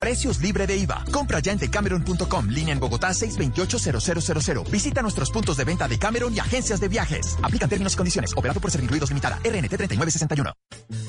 Precios libre de IVA. Compra ya en decameron.com, línea en Bogotá 628-0000. Visita nuestros puntos de venta de Cameron y agencias de viajes. Aplican términos y condiciones. Operado por Serviruidos Limitada. RNT 3961.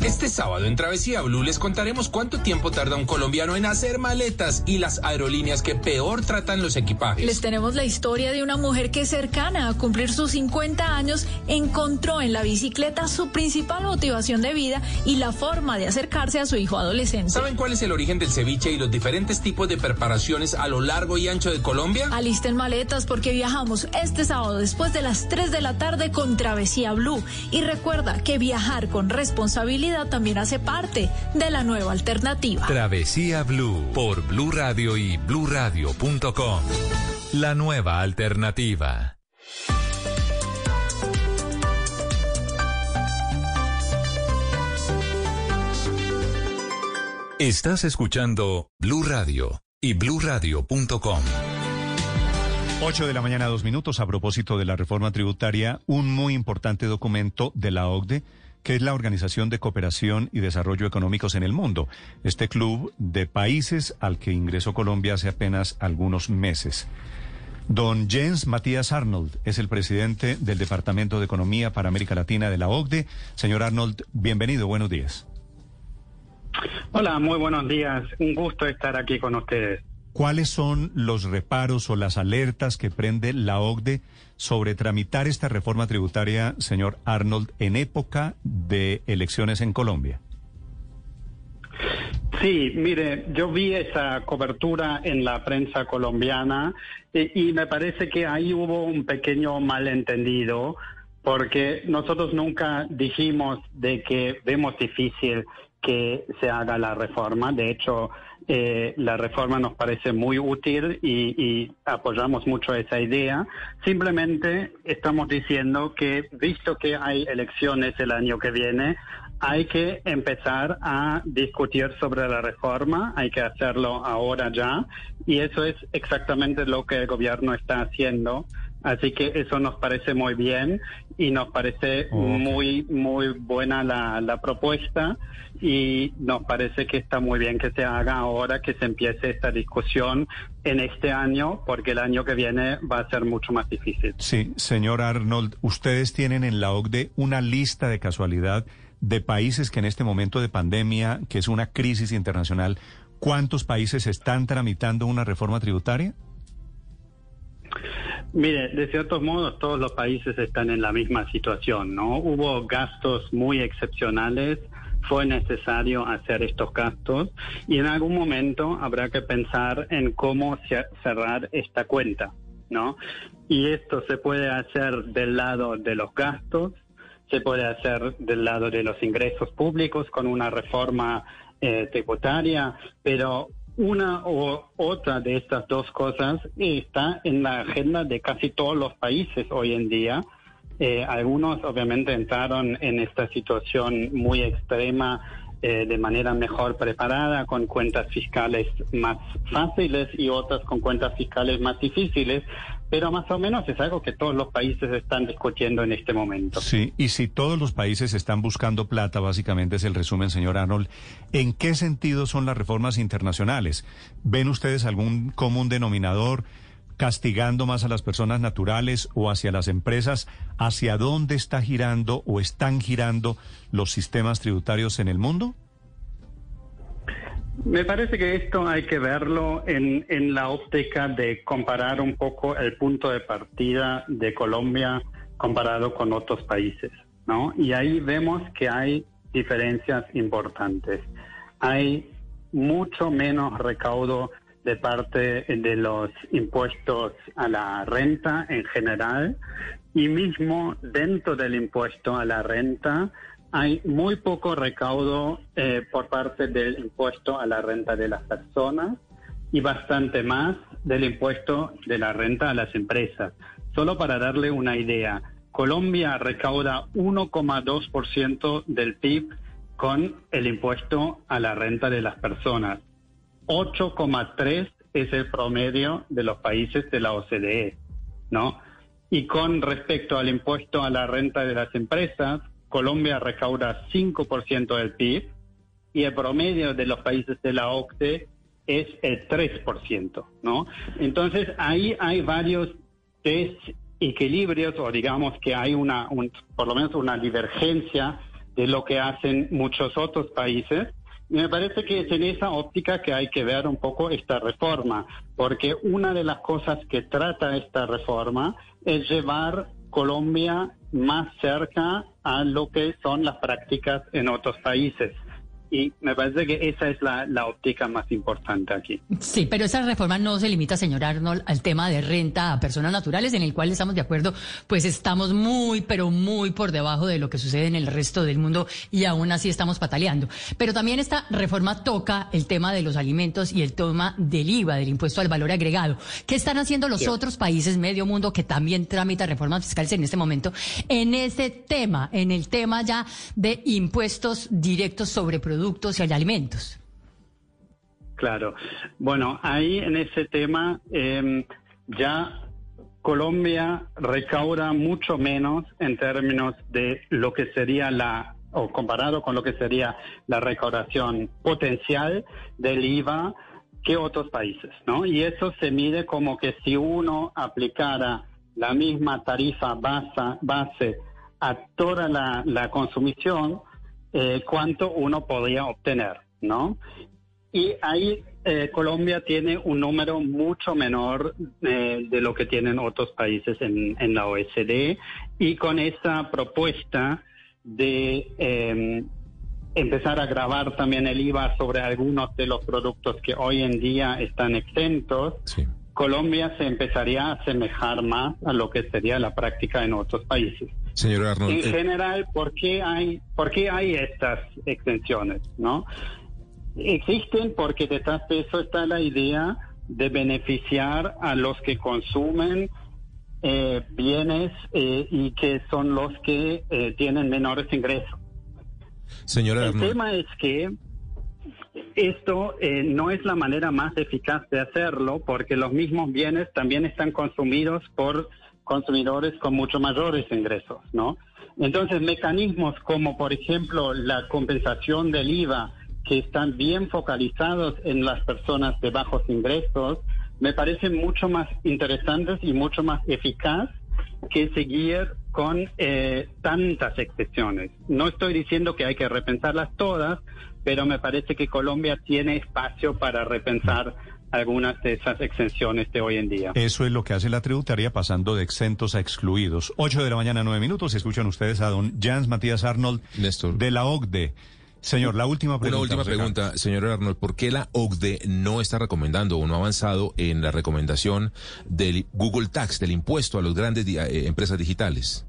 Este sábado en Travesía Blue les contaremos cuánto tiempo tarda un colombiano en hacer maletas y las aerolíneas que peor tratan los equipajes. Les tenemos la historia de una mujer que cercana a cumplir sus 50 años encontró en la bicicleta su principal motivación de vida y la forma de acercarse a su hijo adolescente. ¿Saben cuál es el origen del ceviche y los diferentes tipos de preparaciones a lo largo y ancho de Colombia? Alisten maletas porque viajamos este sábado después de las 3 de la tarde con Travesía Blue. Y recuerda que viajar con responsabilidad también hace parte de la nueva alternativa. Travesía Blue por Blue Radio y bluradio.com. La nueva alternativa. Estás escuchando Blue Radio y bluradio.com. 8 de la mañana, dos minutos. A propósito de la reforma tributaria, un muy importante documento de la OCDE, que es la Organización de Cooperación y Desarrollo Económicos en el Mundo, este club de países al que ingresó Colombia hace apenas algunos meses. Don Jens Matías Arnold es el presidente del Departamento de Economía para América Latina de la OCDE. Señor Arnold, bienvenido, buenos días. Hola, muy buenos días. Un gusto estar aquí con ustedes. ¿Cuáles son los reparos o las alertas que prende la OCDE sobre tramitar esta reforma tributaria, señor Arnold, en época de elecciones en Colombia? Sí, mire, yo vi esa cobertura en la prensa colombiana y, y me parece que ahí hubo un pequeño malentendido porque nosotros nunca dijimos de que vemos difícil que se haga la reforma. De hecho, eh, la reforma nos parece muy útil y, y, apoyamos mucho esa idea. Simplemente estamos diciendo que, visto que hay elecciones el año que viene, hay que empezar a discutir sobre la reforma, hay que hacerlo ahora ya, y eso es exactamente lo que el gobierno está haciendo. Así que eso nos parece muy bien y nos parece muy, muy buena la, la, propuesta y nos parece que está muy bien que se haga ahora, que se empiece esta discusión en este año, porque el año que viene va a ser mucho más difícil. Sí, señor Arnold, ustedes tienen en la OCDE una lista de casualidad de países que en este momento de pandemia, que es una crisis internacional, ¿cuántos países están tramitando una reforma tributaria? Mire, de ciertos modos todos los países están en la misma situación, ¿no? Hubo gastos muy excepcionales, fue necesario hacer estos gastos y en algún momento habrá que pensar en cómo cerrar esta cuenta, ¿no? Y esto se puede hacer del lado de los gastos, se puede hacer del lado de los ingresos públicos con una reforma eh, tributaria, pero una o otra de estas dos cosas está en la agenda de casi todos los países hoy en día. Eh, algunos obviamente entraron en esta situación muy extrema eh, de manera mejor preparada, con cuentas fiscales más fáciles y otras con cuentas fiscales más difíciles, pero más o menos es algo que todos los países están discutiendo en este momento. Sí, y si todos los países están buscando plata, básicamente es el resumen, señor Arnold, ¿en qué sentido son las reformas internacionales? ¿Ven ustedes algún común denominador? castigando más a las personas naturales o hacia las empresas, ¿hacia dónde está girando o están girando los sistemas tributarios en el mundo? Me parece que esto hay que verlo en, en la óptica de comparar un poco el punto de partida de Colombia comparado con otros países, ¿no? Y ahí vemos que hay diferencias importantes. Hay mucho menos recaudo de parte de los impuestos a la renta en general y mismo dentro del impuesto a la renta hay muy poco recaudo eh, por parte del impuesto a la renta de las personas y bastante más del impuesto de la renta a las empresas. Solo para darle una idea, Colombia recauda 1,2% del PIB con el impuesto a la renta de las personas 8,3 es el promedio de los países de la OCDE, ¿no? Y con respecto al impuesto a la renta de las empresas, Colombia recauda 5% del PIB y el promedio de los países de la OCDE es el 3%, ¿no? Entonces ahí hay varios desequilibrios o digamos que hay una, por lo menos una divergencia de lo que hacen muchos otros países. Me parece que es en esa óptica que hay que ver un poco esta reforma, porque una de las cosas que trata esta reforma es llevar Colombia más cerca a lo que son las prácticas en otros países. Y me parece que esa es la, la, óptica más importante aquí. Sí, pero esa reforma no se limita, señor Arnold, al tema de renta a personas naturales, en el cual estamos de acuerdo, pues estamos muy, pero muy por debajo de lo que sucede en el resto del mundo y aún así estamos pataleando. Pero también esta reforma toca el tema de los alimentos y el tema del IVA, del impuesto al valor agregado. ¿Qué están haciendo los otros países medio mundo que también tramitan reformas fiscales en este momento en ese tema, en el tema ya de impuestos directos sobre productos? Productos y alimentos. Claro. Bueno, ahí en ese tema em, ya Colombia recauda mucho menos en términos de lo que sería la, o comparado con lo que sería la recaudación potencial del IVA que otros países, ¿no? Y eso se mide como que si uno aplicara la misma tarifa base, base a toda la, la consumición, eh, cuánto uno podría obtener, ¿no? Y ahí eh, Colombia tiene un número mucho menor eh, de lo que tienen otros países en, en la OECD y con esa propuesta de em, empezar a grabar también el IVA sobre algunos de los productos que hoy en día están exentos, Colombia se empezaría a asemejar más a lo que sería la práctica en otros países. Señor Arnold. En eh, general, ¿por qué hay, por qué hay estas extensiones? ¿no? Existen porque detrás de eso está la idea de beneficiar a los que consumen eh, bienes eh, y que son los que tienen menores ingresos. Señor Arnold. El tema es que esto no es la manera más eficaz de hacerlo porque los mismos bienes también están consumidos por consumidores con mucho mayores ingresos, ¿no? Entonces, mecanismos como, por ejemplo, la compensación del IVA, que están bien focalizados en las personas de bajos ingresos, me parecen mucho más interesantes y mucho más eficaz que seguir con eh, tantas excepciones. No estoy diciendo que hay que repensarlas todas, pero me parece que Colombia tiene espacio para repensar algunas de esas exenciones de hoy en día. Eso es lo que hace la tributaria pasando de exentos a excluidos. 8 de la mañana, 9 minutos. Escuchan ustedes a don Jans Matías Arnold de la OCDE. Señor, la última pregunta. Una última pregunta, señor Arnold. ¿Por qué la OCDE no está recomendando o no ha avanzado en la recomendación del Google Tax, del impuesto a las grandes eh, empresas digitales?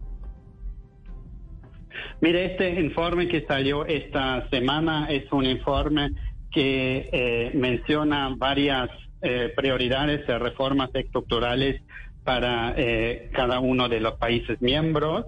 Mire, este informe que salió esta semana es un informe que eh, menciona varias eh, prioridades de reformas estructurales para eh, cada uno de los países miembros.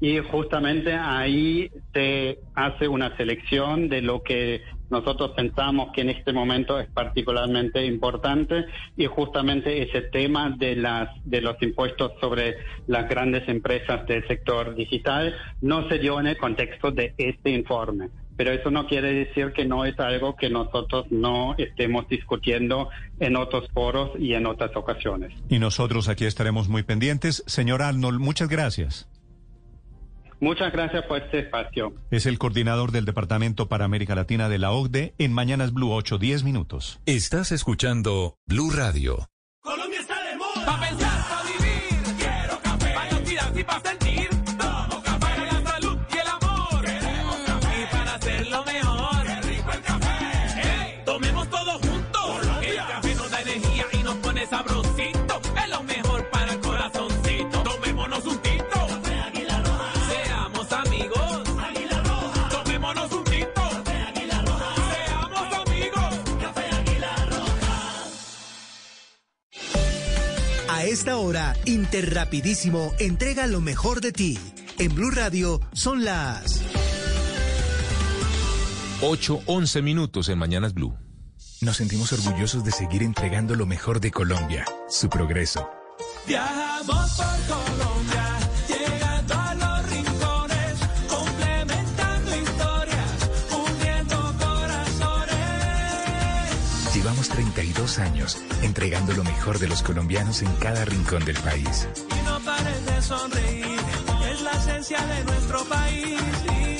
Y justamente ahí se hace una selección de lo que nosotros pensamos que en este momento es particularmente importante. Y justamente ese tema de las de los impuestos sobre las grandes empresas del sector digital no se dio en el contexto de este informe pero eso no quiere decir que no es algo que nosotros no estemos discutiendo en otros foros y en otras ocasiones. Y nosotros aquí estaremos muy pendientes. Señor Arnold, muchas gracias. Muchas gracias por este espacio. Es el coordinador del Departamento para América Latina de la OCDE en Mañanas Blue 8, 10 minutos. Estás escuchando Blue Radio. Colombia está de moda. Pa pensar, pa esta hora, Interrapidísimo entrega lo mejor de ti. En Blue Radio son las 8, 11 minutos en Mañanas Blue. Nos sentimos orgullosos de seguir entregando lo mejor de Colombia, su progreso. Viajamos por Colombia 32 años, entregando lo mejor de los colombianos en cada rincón del país. Y no pares de sonreír, es la esencia de nuestro país.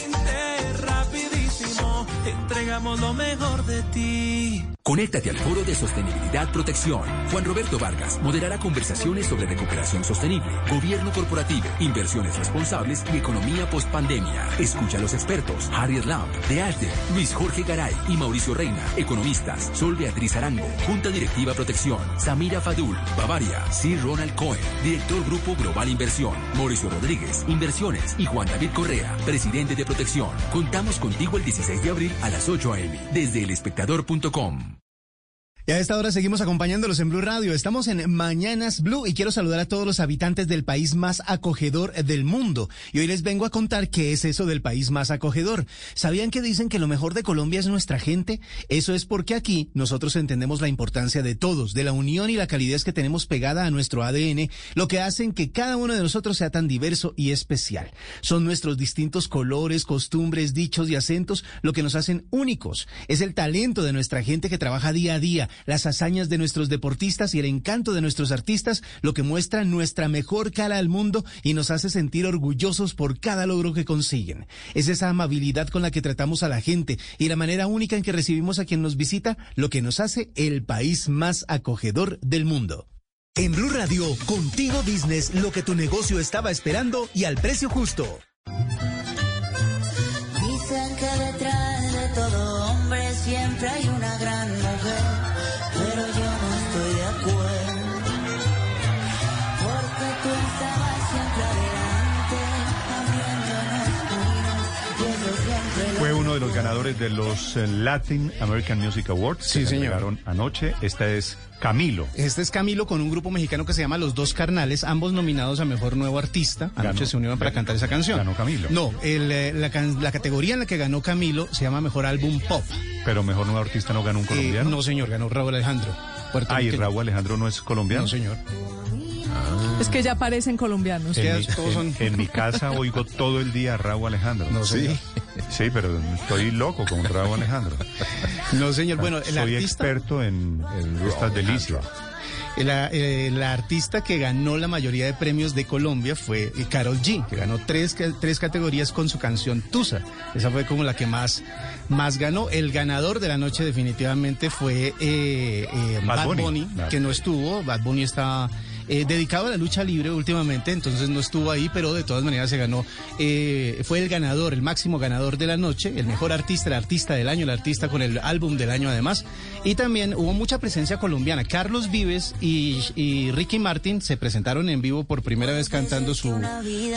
Inter, rapidísimo, entregamos lo mejor de ti. Conéctate al Foro de Sostenibilidad Protección. Juan Roberto Vargas moderará conversaciones sobre recuperación sostenible, gobierno corporativo, inversiones responsables y economía post-pandemia. Escucha a los expertos Harriet Lamb, de Ashden, Luis Jorge Garay y Mauricio Reina, economistas, Sol Beatriz Arango, Junta Directiva Protección, Samira Fadul, Bavaria, Sir Ronald Cohen, Director Grupo Global Inversión, Mauricio Rodríguez, Inversiones y Juan David Correa, Presidente de Protección. Contamos contigo el 16 de abril a las 8 a.m. desde elespectador.com. Y a esta hora seguimos acompañándolos en Blue Radio. Estamos en Mañanas Blue y quiero saludar a todos los habitantes del país más acogedor del mundo. Y hoy les vengo a contar qué es eso del país más acogedor. ¿Sabían que dicen que lo mejor de Colombia es nuestra gente? Eso es porque aquí nosotros entendemos la importancia de todos, de la unión y la calidez que tenemos pegada a nuestro ADN, lo que hacen que cada uno de nosotros sea tan diverso y especial. Son nuestros distintos colores, costumbres, dichos y acentos lo que nos hacen únicos. Es el talento de nuestra gente que trabaja día a día las hazañas de nuestros deportistas y el encanto de nuestros artistas, lo que muestra nuestra mejor cara al mundo y nos hace sentir orgullosos por cada logro que consiguen. Es esa amabilidad con la que tratamos a la gente y la manera única en que recibimos a quien nos visita lo que nos hace el país más acogedor del mundo. En Blue Radio, contigo business, lo que tu negocio estaba esperando y al precio justo. Ganadores de los eh, Latin American Music Awards. Sí, que se señor. anoche. Esta es Camilo. Este es Camilo con un grupo mexicano que se llama Los Dos Carnales, ambos nominados a Mejor Nuevo Artista. Anoche Ganó- se unieron para cantar esa canción. Ganó Camilo. No, el, eh, la, categoría en la que ganó Camilo se llama Mejor Álbum Pop. Pero mejor nuevo artista no ganó un colombiano. Eh, no, señor, ganó Raúl Alejandro. Ah, y puertorriqueño. Raúl Alejandro no es colombiano. No, señor. Es que ya parecen colombianos. En, Ya mi, todos son- en- en mi casa oigo todo el día a Raúl Alejandro. No, sí. señor. Sí, pero estoy loco con Raúl Alejandro. No, señor. Bueno, el Soy artista, experto en, estas delicias. la, eh, la artista que ganó la mayoría de premios de Colombia fue Carol G, que ganó tres, tres categorías con su canción Tusa. Esa fue como la que más, más ganó. El ganador de la noche definitivamente fue eh, eh, Bad Bad, Bunny. Bunny, Claro. que no estuvo. Bad Bunny está eh, dedicado a la lucha libre últimamente, entonces no estuvo ahí, pero de todas maneras se ganó. eh, fue el ganador, el máximo ganador de la noche, el mejor artista, el artista del año, el artista con el álbum del año además. Y también hubo mucha presencia colombiana. Carlos Vives y, Ricky Martin se presentaron en vivo por primera vez cantando su,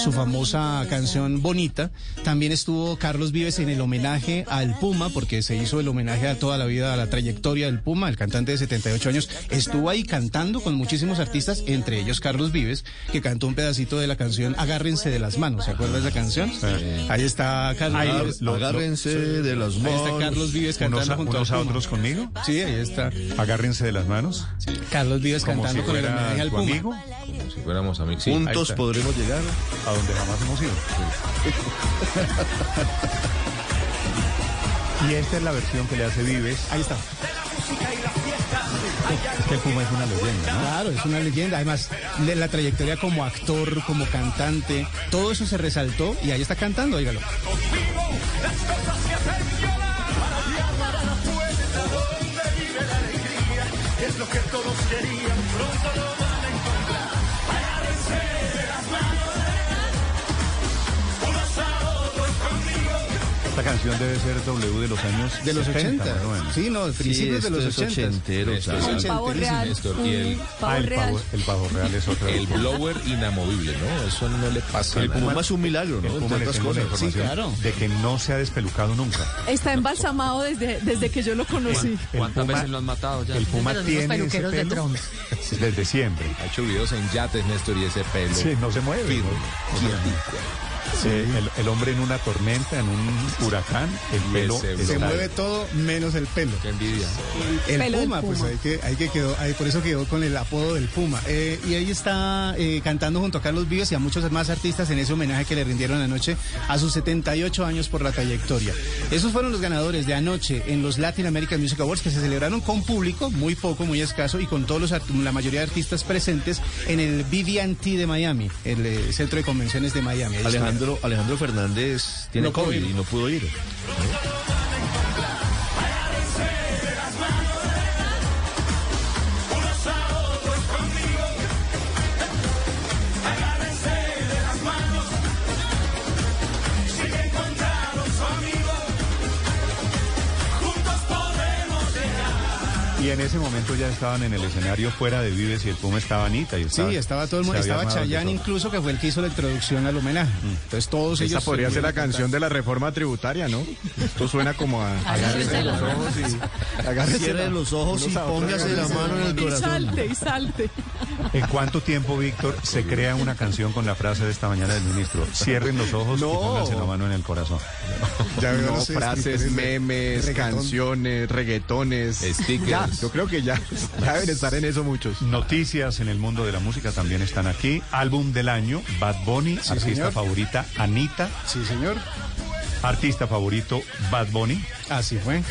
su famosa canción Bonita. También estuvo Carlos Vives en el homenaje al Puma, porque se hizo el homenaje a toda la vida, a la trayectoria del Puma, el cantante de 78 años. Estuvo ahí cantando con muchísimos artistas, entre ellos Carlos Vives, que cantó un pedacito de la canción Agárrense de las manos. ¿Se acuerda de esa canción? Ahí está Carlos Ahí, Vives. lo- lo- Agárrense de las Ahí está manos. Carlos Vives Unos, cantando a, junto unos al a Puma. otros conmigo. Sí, ahí está. Agárrense de las manos. Carlos Vives Como cantando si con el homenaje al tu Puma. amigo. Como si fuéramos amigos. Sí, Juntos podremos llegar. A donde jamás hemos ido. y esta es la versión que le hace Vives. Ahí está. Que Puma es una leyenda, ¿no? Claro, es una leyenda. Además, de la trayectoria como actor, como cantante, todo eso se resaltó y ahí está cantando, dígalo. Es lo que todos querían, pronto Esta canción debe ser W de los años De los 70, 80. más o menos. Sí, no, principios de esto los es 80. ochentero, Esto claro. es Un pavo real. Néstor, y el- Ah, pavo el real. pavo, el pavo real es otra. El blower inamovible, ¿no? Eso no le pasa El. Puma es un milagro, El ¿no? Puma Entre le otras tengo la cosas. Sí, información claro. de que no se ha despelucado nunca. Está embalsamado desde, desde que yo lo conocí. El ¿Cuántas Puma- veces lo han matado ya? El Puma de tiene ese de pelo. Trump. desde siempre. Ha hecho videos en yates, Néstor, y ese pelo. Sí, no se mueve. firme, ¿no? quietico. Sí, el, el hombre en una tormenta, en un huracán, el Y pelo está- Se mueve todo menos el pelo. Qué envidia. El Puma, pues ahí que, ahí que quedó, ahí por eso quedó con el apodo del Puma. Eh, y ahí está eh, cantando junto a Carlos Vives y a muchos más artistas en ese homenaje que le rindieron anoche a sus 78 años por la trayectoria. Esos fueron los ganadores de anoche en los Latin American Music Awards que se celebraron con público, muy poco, muy escaso, y con todos los la mayoría de artistas presentes en el BB&T de Miami, el eh, centro de convenciones de Miami. Ahí Alejandro, Alejandro Fernández tiene No COVID y no pudo ir. En ese momento ya estaban en el escenario fuera de Vives y el Puma estaba Anita. Y estaba, Sí, estaba todo el mundo, estaba Chayanne incluso, que fue el que hizo la introducción al homenaje. Entonces todos ellos... Esa podría se ser la canción de la reforma tributaria, ¿no? Esto suena como a... Agárrese los ojos y... agárrese los ojos y póngase la mano en el Y corazón. salte, y salte. ¿En cuánto tiempo, Víctor, se crea una canción con la frase de esta mañana del ministro? Cierren los ojos y pónganse la mano en el corazón. Ya No frases, memes, reggaetón. canciones, reggaetones. Stickers. Ya, yo creo que ya, ya deben estar en eso muchos. Noticias en el mundo de la música también están aquí. Álbum del año, Bad Bunny. artista señor. favorita, Anita. Sí, señor. Artista favorito, Bad Bunny. Así fue.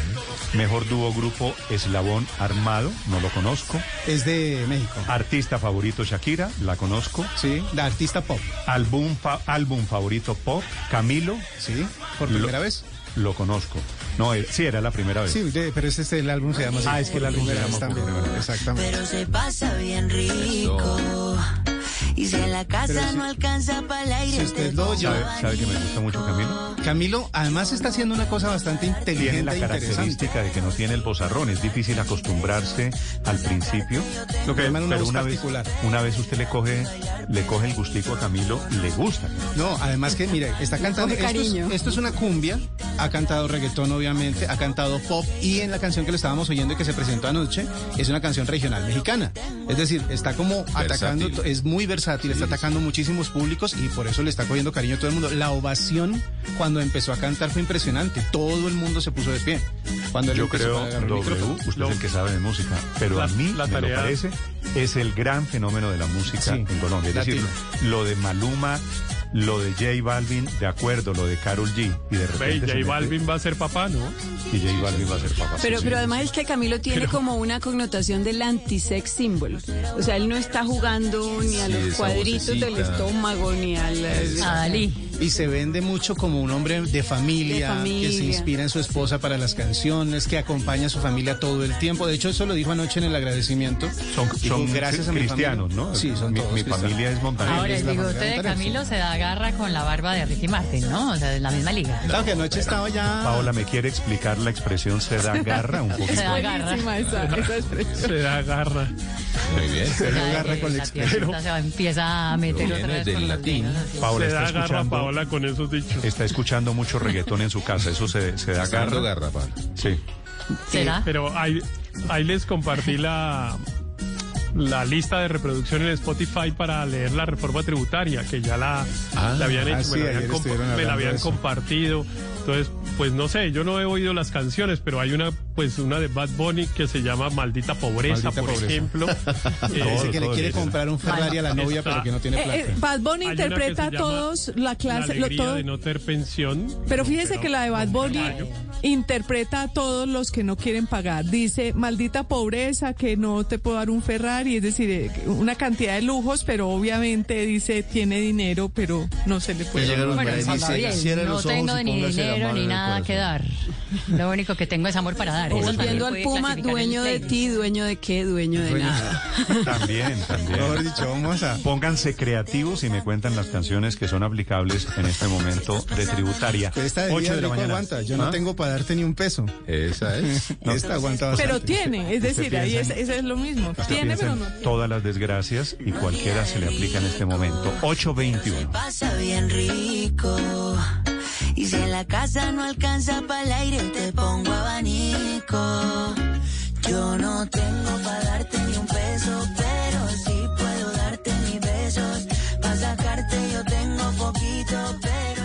Mejor dúo grupo, Eslabón Armado. No lo conozco. Es de México. Artista favorito, Shakira. La conozco. Sí, la artista pop. Álbum, fa- álbum favorito, Pop. Camilo. Sí, por Lo- primera vez. Lo conozco. No, eh, sí, era la primera vez. Sí, de- pero este, este el álbum se llama así. Ah, es que el álbum se Primera llama. Exactamente. Pero se pasa bien rico. Y si en la casa Pero si- no alcanza para el aire, Si usted te lo oye- ¿Sabe, sabe que me gusta mucho Camilo? Camilo, además está haciendo una cosa bastante Tiene inteligente la e característica de que no tiene el bozarrón. Es difícil acostumbrarse al principio. Lo que llaman una pero una vez, particular. una vez usted le coge, le coge el gustico a Camilo, le gusta. No, además que, mire, está cantando. Esto es, cariño. esto es una cumbia. Ha cantado reggaetón, obviamente. Ha cantado pop. Y en la canción que le estábamos oyendo y que se presentó anoche, es una canción regional mexicana. Es decir, está como atacando. Versátil. Es muy versátil, está atacando muchísimos públicos y por eso le está cogiendo cariño a todo el mundo. La ovación cuando empezó a cantar fue impresionante. Todo el mundo se puso de pie. Cuando él Yo creo, a agarrar el W, usted es el que sabe de música, pero La- a mí la me lo tarea- parece, es el gran fenómeno de la música Sí, en Colombia. Es decir, lo de Maluma, lo de J Balvin, de acuerdo, lo de Carol G. Y de repente. se J mete- Balvin va a ser papá, ¿no? Y J Balvin va a ser papá. Pero, Sí, pero sí. además es que Camilo tiene como una connotación del anti-sex symbol. O sea, él no está jugando ni a Sí, los cuadritos del estómago, ni al... A Dalí. Y se vende mucho como un hombre de familia, De familia. que se inspira en su esposa para las canciones, que acompaña a su familia todo el tiempo. De hecho, eso lo dijo anoche en el agradecimiento. Son, Dijo, son gracias a mi cristianos, familia". ¿no? Sí, son mi, todos mi familia es montañera. Ahora, es el bigote de Camilo se da garra con la barba de Ricky Martin, ¿no? O sea, de la misma liga. Claro que anoche estaba ya... Paola, ¿me quiere explicar la expresión se da garra un poquito? Se da garra. Esa, esa expresión. Se da garra. Muy bien. Se agarra con la la expresión. tierrita se va- empieza a meter otra vez del latín. Paola Se está da garra escuchando, Paola con esos dichos. está escuchando mucho reggaetón en su casa. Eso se, se da garra. garra. Sí. ¿Será? Pero ahí, ahí les compartí la, la lista de reproducción en Spotify para leer la reforma tributaria, que ya la, Ah. la habían Ah, hecho, sí, me, la habían, estuvieron me la habían compartido. Entonces, pues no sé, yo no he oído las canciones, pero hay una, pues una de Bad Bunny que se llama Maldita Pobreza, Maldita por Pobreza. ejemplo. Dice Eh, que le quiere comprar un Ferrari a la novia, Está- pero que no tiene plata. eh, Bad Bunny interpreta a todos la la clase, lo, alegría todo, de no tener pensión. Pero fíjese Pero que la de Bad Bunny interpreta a todos los que no quieren pagar. Dice, maldita pobreza, que no te puedo dar un Ferrari, es decir, eh, una cantidad de lujos, pero obviamente dice, tiene dinero, pero no se le puede. Bueno, dice, bien. cierre No los ojos tengo y ni póngase la dinero ni nada que dar. Lo único que tengo es amor para dar. Volviendo al Puma, dueño de ti, dueño de qué, dueño de nada. También, también. Mejor dicho, vamos a... Pónganse creativos y me cuentan las canciones que son aplicables en este momento de tributaria. Pero esta de 8 vida de la mañana. aguanta. Yo no ¿Ah? tengo para darte ni un peso. Esa es. Esta aguanta bastante. Pero tiene, es decir, ahí es, es lo mismo. Tiene, pero no. todas las desgracias y cualquiera se le aplica en este momento. 821. pasa bien rico. Y si en la casa no alcanza para el aire, te pongo abanico. Yo no tengo para darte ni un peso, pero sí puedo darte mis besos. Para sacarte yo tengo poquito, pero...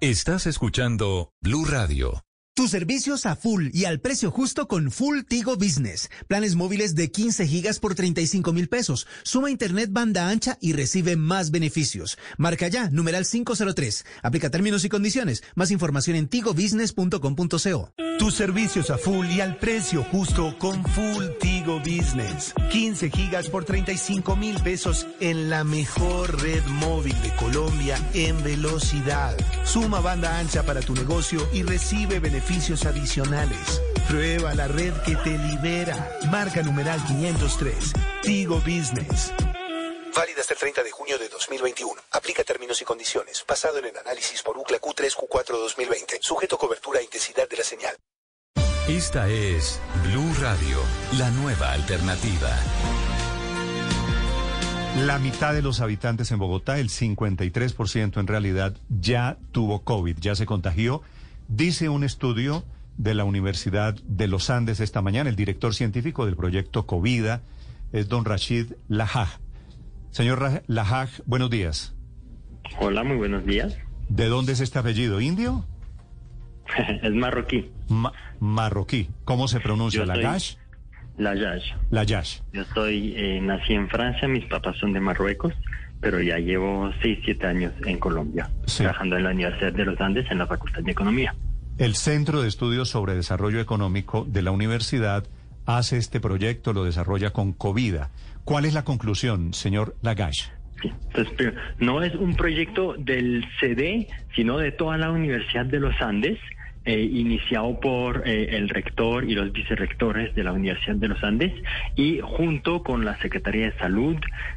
El... Estás escuchando Blue Radio. Tus servicios a full y al precio justo con Full Tigo Business. Planes móviles de 15 gigas por 35 mil pesos. Suma internet banda ancha y recibe más beneficios. Marca ya, numeral 503. Aplica términos y condiciones. Más información en tigobusiness.com.co. Tus servicios a full y al precio justo con Full Tigo Business. 15 gigas por 35 mil pesos en la mejor red móvil de Colombia en velocidad. Suma banda ancha para tu negocio y recibe beneficios adicionales. Prueba la red que te libera. Marca numeral 503. Tigo Business. Válida hasta el 30 de junio de 2021. Aplica términos y condiciones. Basado en el análisis por UCLA Q3 Q4 2020. Sujeto a cobertura e intensidad de la señal. Esta es Blue Radio, la nueva alternativa. La mitad de los habitantes en Bogotá, el 53% en realidad, ya tuvo COVID, ya se contagió. Dice un estudio de la Universidad de los Andes esta mañana, el director científico del proyecto Covida es don Rashid Lahaj. Señor Lahaj, buenos días. Hola, muy buenos días. ¿De dónde es este apellido? ¿Indio? es marroquí. Ma marroquí. ¿Cómo se pronuncia? ¿Lagash? Layash. Yo soy, eh, nací en Francia, mis papás son de Marruecos, pero ya llevo 6, 7 años en Colombia, Sí. trabajando en la Universidad de los Andes en la Facultad de Economía. El Centro de Estudios sobre Desarrollo Económico de la universidad hace este proyecto, lo desarrolla con Covida. ¿Cuál es la conclusión, señor Lagash? Entonces, pero no es un proyecto del CD, sino de toda la Universidad de los Andes, eh, iniciado por eh, el rector y los vicerrectores de la Universidad de los Andes y junto con la Secretaría de Salud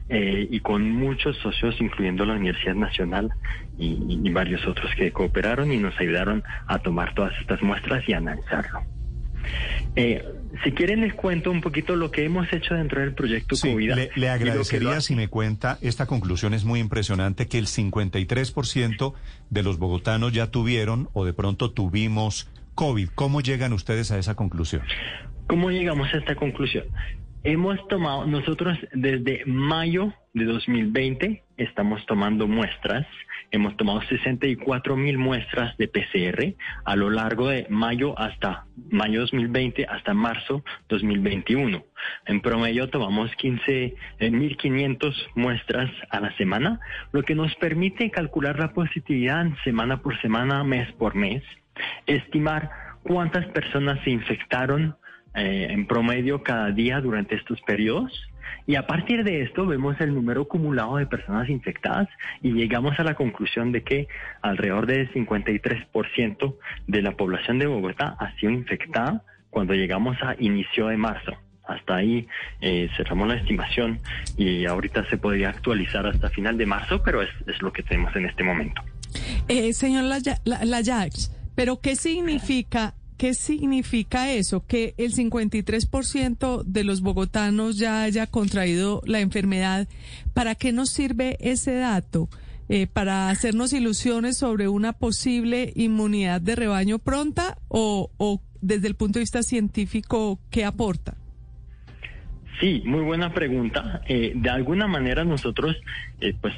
eh, y con muchos socios, incluyendo la Universidad Nacional y, y- varios otros que cooperaron y nos ayudaron a tomar todas estas muestras y analizarlo. Si quieren les cuento un poquito lo que hemos hecho dentro del proyecto Sí, COVID. le, le agradecería si me cuenta, esta conclusión es muy impresionante, que el 53% de los bogotanos ya tuvieron o de pronto tuvimos COVID. ¿Cómo llegan ustedes a esa conclusión? ¿Cómo llegamos a esta conclusión? Hemos tomado, nosotros desde mayo de 2020 estamos tomando muestras, hemos tomado 64 mil muestras de PCR a lo largo de mayo hasta mayo 2020 hasta marzo 2021. En promedio tomamos 15, eh, 1.500 muestras a la semana, lo que nos permite calcular la positividad semana por semana, mes por mes, estimar cuántas personas se infectaron eh, en promedio cada día durante estos periodos. Y a partir de esto vemos el número acumulado de personas infectadas y llegamos a la conclusión de que alrededor del 53% de la población de Bogotá ha sido infectada cuando llegamos a inicio de marzo. Hasta ahí eh, cerramos la estimación y ahorita se podría actualizar hasta final de marzo, pero es, es lo que tenemos en este momento. Eh, señor Laya- La- Layax, pero ¿qué significa, qué significa eso? Que el 53% de los bogotanos ya haya contraído la enfermedad. ¿Para qué nos sirve ese dato? Eh, ¿Para hacernos ilusiones sobre una posible inmunidad de rebaño pronta o, desde el punto de vista científico, qué aporta? Sí, muy buena pregunta. Eh, de alguna manera nosotros, eh, pues,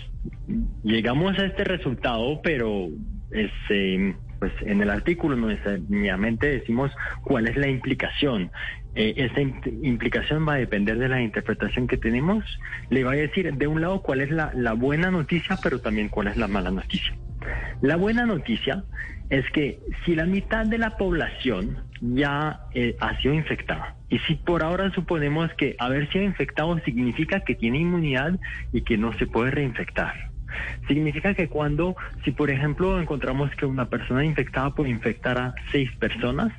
llegamos a este resultado, pero es, eh, pues, en el artículo necesariamente decimos cuál es la implicación. Eh, esta im- implicación va a depender de la interpretación que tenemos. Le va a decir, de un lado, cuál es la, la buena noticia, pero también cuál es la mala noticia. La buena noticia es que si la mitad de la población ya eh, ha sido infectada, y si por ahora suponemos que haber sido infectado significa que tiene inmunidad y que no se puede reinfectar. Significa que cuando, si por ejemplo encontramos que una persona infectada puede infectar a seis personas,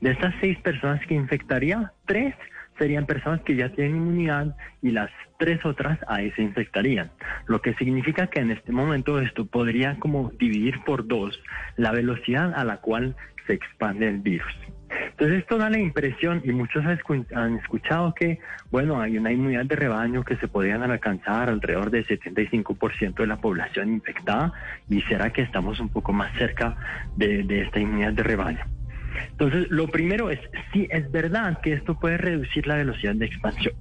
de estas seis personas que infectaría, tres serían personas que ya tienen inmunidad y las tres otras ahí se infectarían. Lo que significa que en este momento esto podría como dividir por dos la velocidad a la cual se expande el virus. Entonces esto da la impresión, y muchos han escu- han escuchado que, bueno, hay una inmunidad de rebaño que se podrían alcanzar alrededor del 75% de la población infectada, y será que estamos un poco más cerca de, de esta inmunidad de rebaño. Entonces, lo primero es, sí, es verdad que esto puede reducir la velocidad de expansión,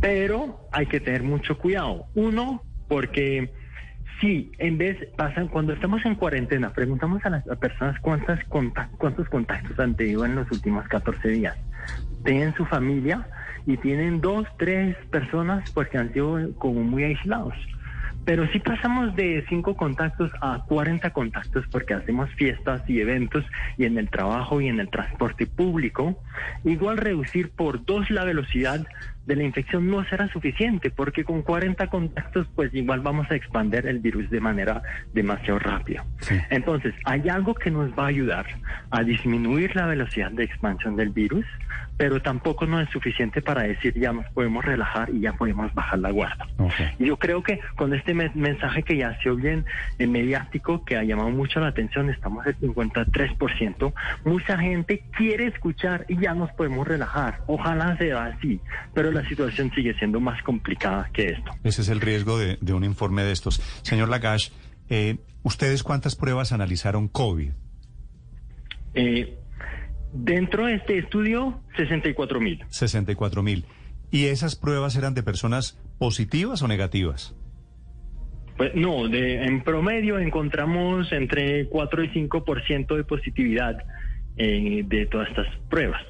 pero hay que tener mucho cuidado. Uno, porque Sí, en vez pasan cuando estamos en cuarentena, preguntamos a las personas cuántas cuántos contactos han tenido en los últimos 14 días. Tienen su familia y tienen dos, tres personas porque han sido como muy aislados. Pero si pasamos de cinco contactos a 40 contactos porque hacemos fiestas y eventos y en el trabajo y en el transporte público, igual reducir por dos la velocidad de la infección no será suficiente porque con 40 contactos pues igual vamos a expandir el virus de manera demasiado rápida. Entonces, hay algo que nos va a ayudar a disminuir la velocidad de expansión del virus, pero tampoco no es suficiente para decir ya nos podemos relajar y ya podemos bajar la guardia. Y yo creo que con este me- mensaje que ya ha sido bien mediático, que ha llamado mucho la atención, estamos al 53%, mucha gente quiere escuchar y ya nos podemos relajar. Ojalá sea así, pero la situación sigue siendo más complicada que esto. Ese es el riesgo de, de un informe de estos. Señor Lagash, eh, ¿ustedes cuántas pruebas analizaron COVID? Eh, dentro de este estudio, 64 mil. 64 mil. ¿Y esas pruebas eran de personas positivas o negativas? Pues no, de, en promedio encontramos entre 4 y 5% de positividad eh, de todas estas pruebas.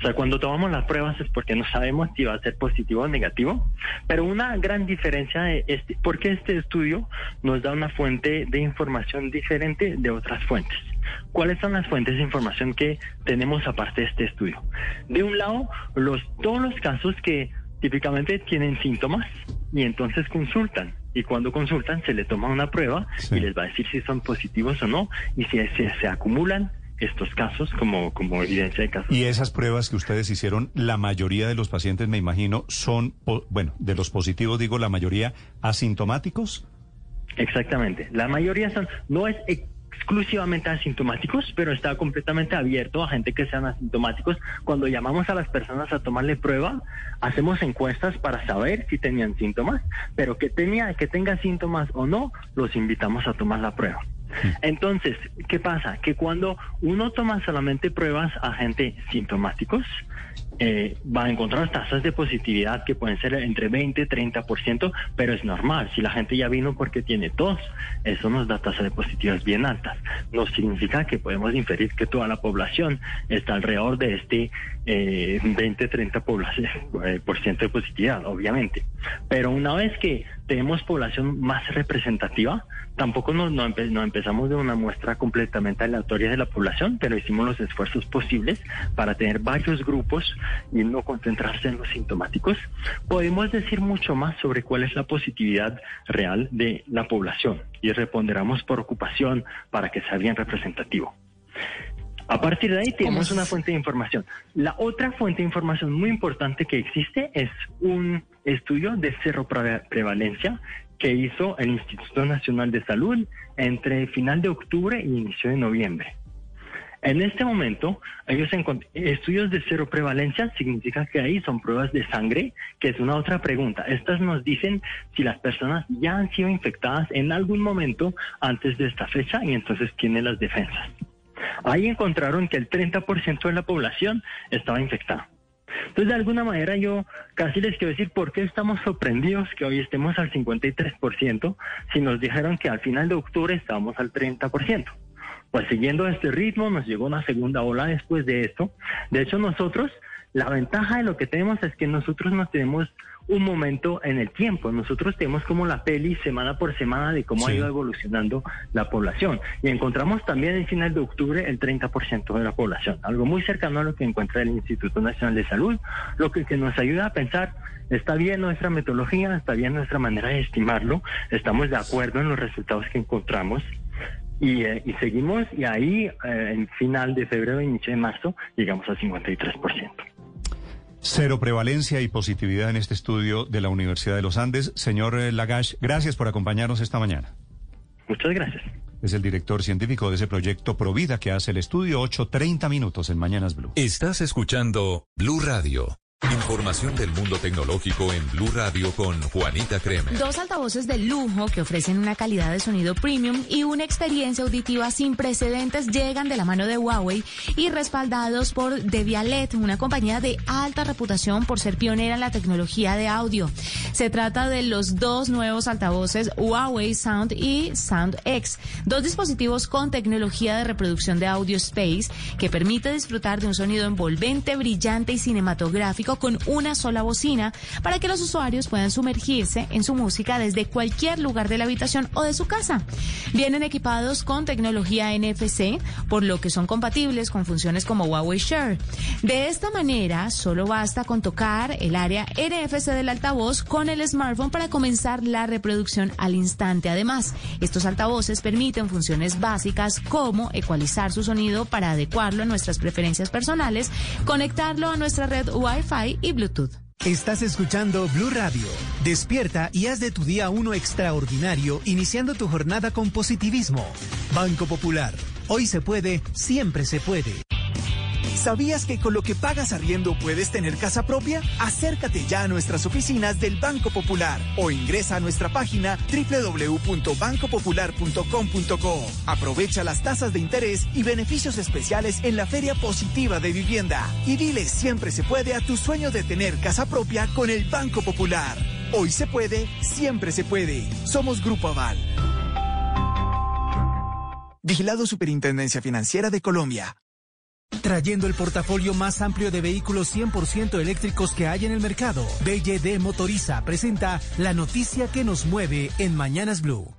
O sea, cuando tomamos las pruebas es porque no sabemos si va a ser positivo o negativo, pero una gran diferencia es este, porque este estudio nos da una fuente de información diferente de otras fuentes. ¿Cuáles son las fuentes de información que tenemos aparte de este estudio? De un lado, los, todos los casos que típicamente tienen síntomas y entonces consultan. Y cuando consultan se le toma una prueba y les va a decir si son positivos o no y si se, se acumulan estos casos como, como evidencia de casos. Y esas pruebas que ustedes hicieron, la mayoría de los pacientes, me imagino, son, bueno, de los positivos digo, la mayoría asintomáticos. Exactamente. La mayoría son, no es exclusivamente asintomáticos, pero está completamente abierto a gente que sean asintomáticos. Cuando llamamos a las personas a tomarle prueba, hacemos encuestas para saber si tenían síntomas, pero que tenía, que tenga síntomas o no, los invitamos a tomar la prueba. Entonces, ¿qué pasa? Que cuando uno toma solamente pruebas a gente sintomáticos, eh, va a encontrar tasas de positividad que pueden ser entre 20 y 30%, pero es normal. Si la gente ya vino porque tiene tos, eso nos da tasas de positividad bien altas. No significa que podemos inferir que toda la población está alrededor de este eh, 20-30% población, eh, de positividad, obviamente. Pero una vez que tenemos población más representativa, tampoco nos, no, empe- no empezamos de una muestra completamente aleatoria de la población, pero hicimos los esfuerzos posibles para tener varios grupos y no concentrarse en los sintomáticos. Podemos decir mucho más sobre cuál es la positividad real de la población y responderemos por ocupación para que sea bien representativo. A partir de ahí tenemos una fuente de información. La otra fuente de información muy importante que existe es un estudio de cero pre- prevalencia que hizo el Instituto Nacional de Salud entre final de octubre y inicio de noviembre. En este momento, ellos estudios de cero prevalencia significa que ahí son pruebas de sangre, que es una otra pregunta. Estas nos dicen si las personas ya han sido infectadas en algún momento antes de esta fecha y entonces tienen las defensas. Ahí encontraron que el 30% de la población estaba infectada. Entonces, de alguna manera, yo casi les quiero decir por qué estamos sorprendidos que hoy estemos al 53% si nos dijeron que al final de octubre estábamos al 30%. Pues siguiendo este ritmo, nos llegó una segunda ola después de esto. De hecho, nosotros, la ventaja de lo que tenemos es que nosotros no tenemos un momento en el tiempo. Nosotros tenemos como la peli semana por semana de cómo ha ido evolucionando la población. Y encontramos también en final de octubre el 30% de la población, algo muy cercano a lo que encuentra el Instituto Nacional de Salud, lo que, que nos ayuda a pensar, está bien nuestra metodología, está bien nuestra manera de estimarlo, estamos de acuerdo en los resultados que encontramos. Y, eh, y seguimos, y ahí, eh, en final de febrero, inicio de marzo, llegamos al 53%. Cero prevalencia y positividad en este estudio de la Universidad de los Andes. Señor eh, Lagash, gracias por acompañarnos esta mañana. Muchas gracias. Es el director científico de ese proyecto Provida que hace el estudio 8.30 minutos en Mañanas Blue. Estás escuchando Blue Radio. Información del mundo tecnológico en Blue Radio con Juanita Creme. Dos altavoces de lujo que ofrecen una calidad de sonido premium y una experiencia auditiva sin precedentes llegan de la mano de Huawei y respaldados por Devialet, una compañía de alta reputación por ser pionera en la tecnología de audio. Se trata de los dos nuevos altavoces Huawei Sound y Sound X, dos dispositivos con tecnología de reproducción de audio space que permite disfrutar de un sonido envolvente, brillante y cinematográfico con una sola bocina para que los usuarios puedan sumergirse en su música desde cualquier lugar de la habitación o de su casa. Vienen equipados con tecnología NFC, por lo que son compatibles con funciones como Huawei Share. De esta manera, solo basta con tocar el área NFC del altavoz con el smartphone para comenzar la reproducción al instante. Además, estos altavoces permiten funciones básicas como ecualizar su sonido para adecuarlo a nuestras preferencias personales, conectarlo a nuestra red Wi-Fi y Bluetooth. Estás escuchando Blue Radio. Despierta y haz de tu día uno extraordinario, iniciando tu jornada con positivismo. Banco Popular. Hoy se puede, siempre se puede. ¿Sabías que con lo que pagas arriendo puedes tener casa propia? Acércate ya a nuestras oficinas del Banco Popular o ingresa a nuestra página www.bancopopular.com.co. Aprovecha las tasas de interés y beneficios especiales en la Feria Positiva de Vivienda y dile siempre se puede a tu sueño de tener casa propia con el Banco Popular. Hoy se puede, siempre se puede. Somos Grupo Aval. Vigilado Superintendencia Financiera de Colombia. Trayendo el portafolio más amplio de vehículos 100% eléctricos que hay en el mercado, BYD Motoriza presenta la noticia que nos mueve en Mañanas Blue.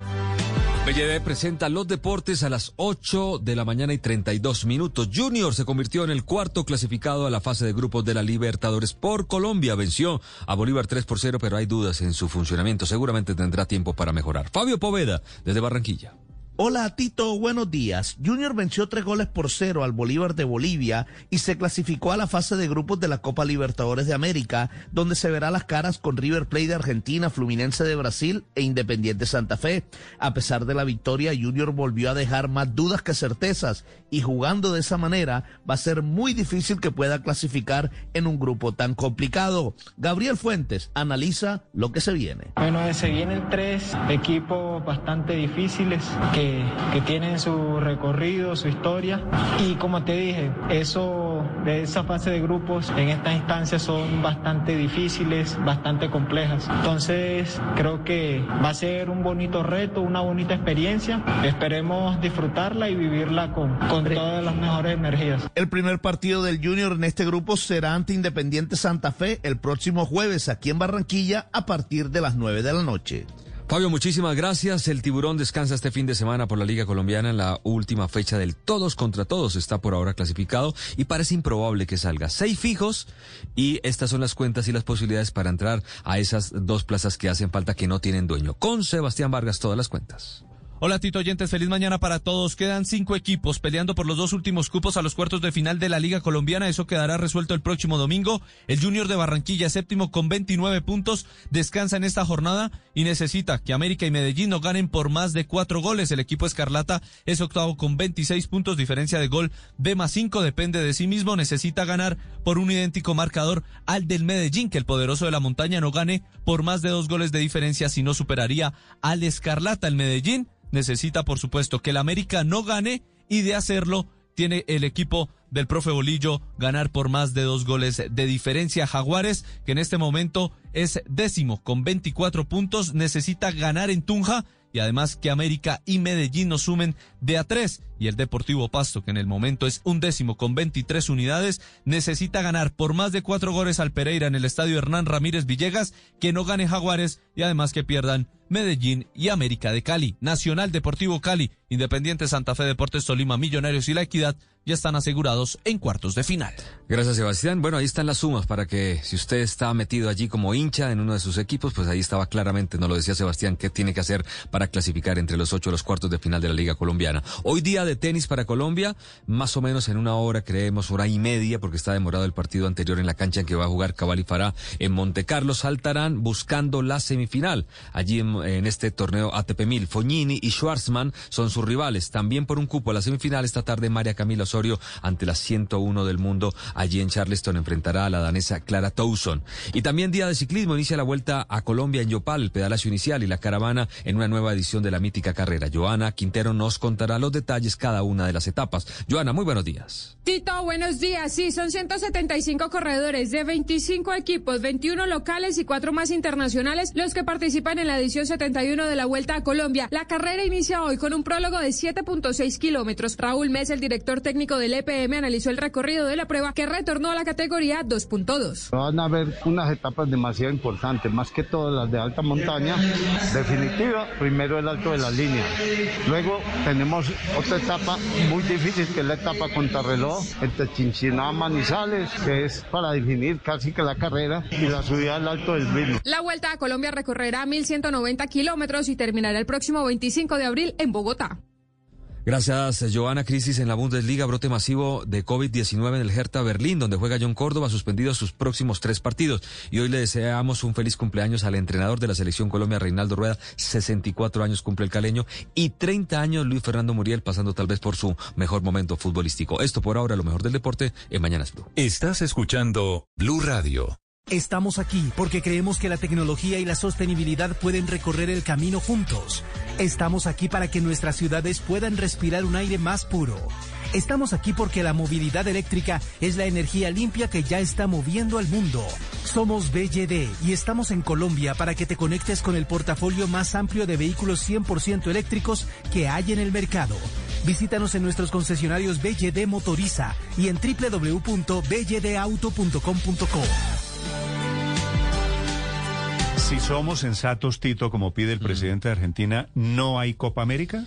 BLD presenta los deportes a las 8 de la mañana y 32 minutos. Junior se convirtió en el cuarto clasificado a la fase de grupos de la Libertadores por Colombia. Venció a Bolívar 3 por 0, pero hay dudas en su funcionamiento. Seguramente tendrá tiempo para mejorar. Fabio Poveda, desde Barranquilla. Hola Tito, buenos días. Junior venció tres goles por cero al Bolívar de Bolivia y se clasificó a la fase de grupos de la Copa Libertadores de América, donde se verá las caras con River Plate de Argentina, Fluminense de Brasil e Independiente Santa Fe. A pesar de la victoria, Junior volvió a dejar más dudas que certezas y jugando de esa manera va a ser muy difícil que pueda clasificar en un grupo tan complicado. Gabriel Fuentes analiza lo que se viene. Bueno, se vienen tres equipos bastante difíciles que que, tienen su recorrido, su historia. Y como te dije, eso de esa fase de grupos en estas instancias son bastante difíciles, bastante complejas. Entonces creo que va a ser un bonito reto, una bonita experiencia. Esperemos disfrutarla y vivirla con, con todas las mejores energías. El primer partido del Junior en este grupo será ante Independiente Santa Fe el próximo jueves aquí en Barranquilla a partir de las 9 de la noche. Fabio, muchísimas gracias. El tiburón descansa este fin de semana por la Liga Colombiana en la última fecha del todos contra todos. Está por ahora clasificado y parece improbable que salga. Seis fijos y estas son las cuentas y las posibilidades para entrar a esas dos plazas que hacen falta que no tienen dueño. Con Sebastián Vargas, todas las cuentas. Hola Tito Oyentes, feliz mañana para todos. Quedan cinco equipos peleando por los dos últimos cupos a los cuartos de final de la Liga Colombiana. Eso quedará resuelto el próximo domingo. El Junior de Barranquilla, séptimo con 29 puntos, descansa en esta jornada y necesita que América y Medellín no ganen por más de cuatro goles. El equipo Escarlata es octavo con 26 puntos, diferencia de gol de más cinco, depende de sí mismo. Necesita ganar por un idéntico marcador al del Medellín, que el poderoso de la montaña no gane por más de dos goles de diferencia, si no superaría al Escarlata. El Medellín necesita, por supuesto, que el América no gane y de hacerlo tiene el equipo del profe Bolillo ganar por más de dos goles de diferencia. Jaguares, que en este momento es décimo con 24 puntos, necesita ganar en Tunja y además que América y Medellín nos sumen de a tres y el Deportivo Pasto, que en el momento es un décimo con 23 unidades, necesita ganar por más de cuatro goles al Pereira en el estadio Hernán Ramírez Villegas, que no gane Jaguares y además que pierdan Medellín y América de Cali. Nacional Deportivo Cali, Independiente Santa Fe Deportes Tolima, Millonarios y La Equidad ya están asegurados en cuartos de final. Gracias, Sebastián. Bueno, ahí están las sumas para que si usted está metido allí como hincha en uno de sus equipos, pues ahí estaba claramente, nos lo decía Sebastián, qué tiene que hacer para clasificar entre los ocho los cuartos de final de la Liga Colombiana. Hoy día de tenis para Colombia, más o menos en una hora, creemos, hora y media, porque está demorado el partido anterior en la cancha en que va a jugar Cabal y Fará en Monte Carlo, saltarán buscando la semifinal. Allí en, en este torneo ATP 1000. Fognini y Schwarzman son sus rivales. También por un cupo a la semifinal esta tarde María Camila Osorio ante la 101 del mundo allí en Charleston enfrentará a la danesa Clara Towson. Y también día de ciclismo inicia la vuelta a Colombia en Yopal, el pedalazo inicial y la caravana en una nueva edición de la mítica carrera. Joana Quintero nos contará los detalles cada una de las etapas. Joana, muy buenos días. Tito, buenos días. Sí, son 175 corredores de 25 equipos, 21 locales y 4 más internacionales los que participan en la edición 71 de la Vuelta a Colombia. La carrera inicia hoy con un prólogo de 7.6 kilómetros. Raúl Mes, el director técnico del EPM, analizó el recorrido de la prueba que retornó a la categoría 2.2. Van a haber unas etapas demasiado importantes, más que todas las de alta montaña. Definitiva, primero el alto de la línea. Luego tenemos otra etapa muy difícil, que es la etapa contrarreloj entre Chinchiná Manizales, que es para definir casi que la carrera, y la subida al alto del ritmo. La Vuelta a Colombia recorrerá 1.190 kilómetros y terminará el próximo 25 de abril en Bogotá. Gracias, Joana. Crisis en la Bundesliga, brote masivo de COVID-19 en el Hertha Berlín, donde juega John Córdoba, suspendido sus próximos tres partidos. Y hoy le deseamos un feliz cumpleaños al entrenador de la Selección Colombia, Reinaldo Rueda. 64 años cumple el caleño y 30 años Luis Fernando Muriel, pasando tal vez por su mejor momento futbolístico. Esto por ahora, lo mejor del deporte en Mañanas Blue. Estás escuchando Blue Radio. Estamos aquí porque creemos que la tecnología y la sostenibilidad pueden recorrer el camino juntos. Estamos aquí para que nuestras ciudades puedan respirar un aire más puro. Estamos aquí porque la movilidad eléctrica es la energía limpia que ya está moviendo al mundo. Somos BYD y estamos en Colombia para que te conectes con el portafolio más amplio de vehículos 100% eléctricos que hay en el mercado. Visítanos en nuestros concesionarios BYD Motoriza y en www.byddauto.com.co. Si somos sensatos, Tito, como pide el presidente de Argentina, ¿no hay Copa América?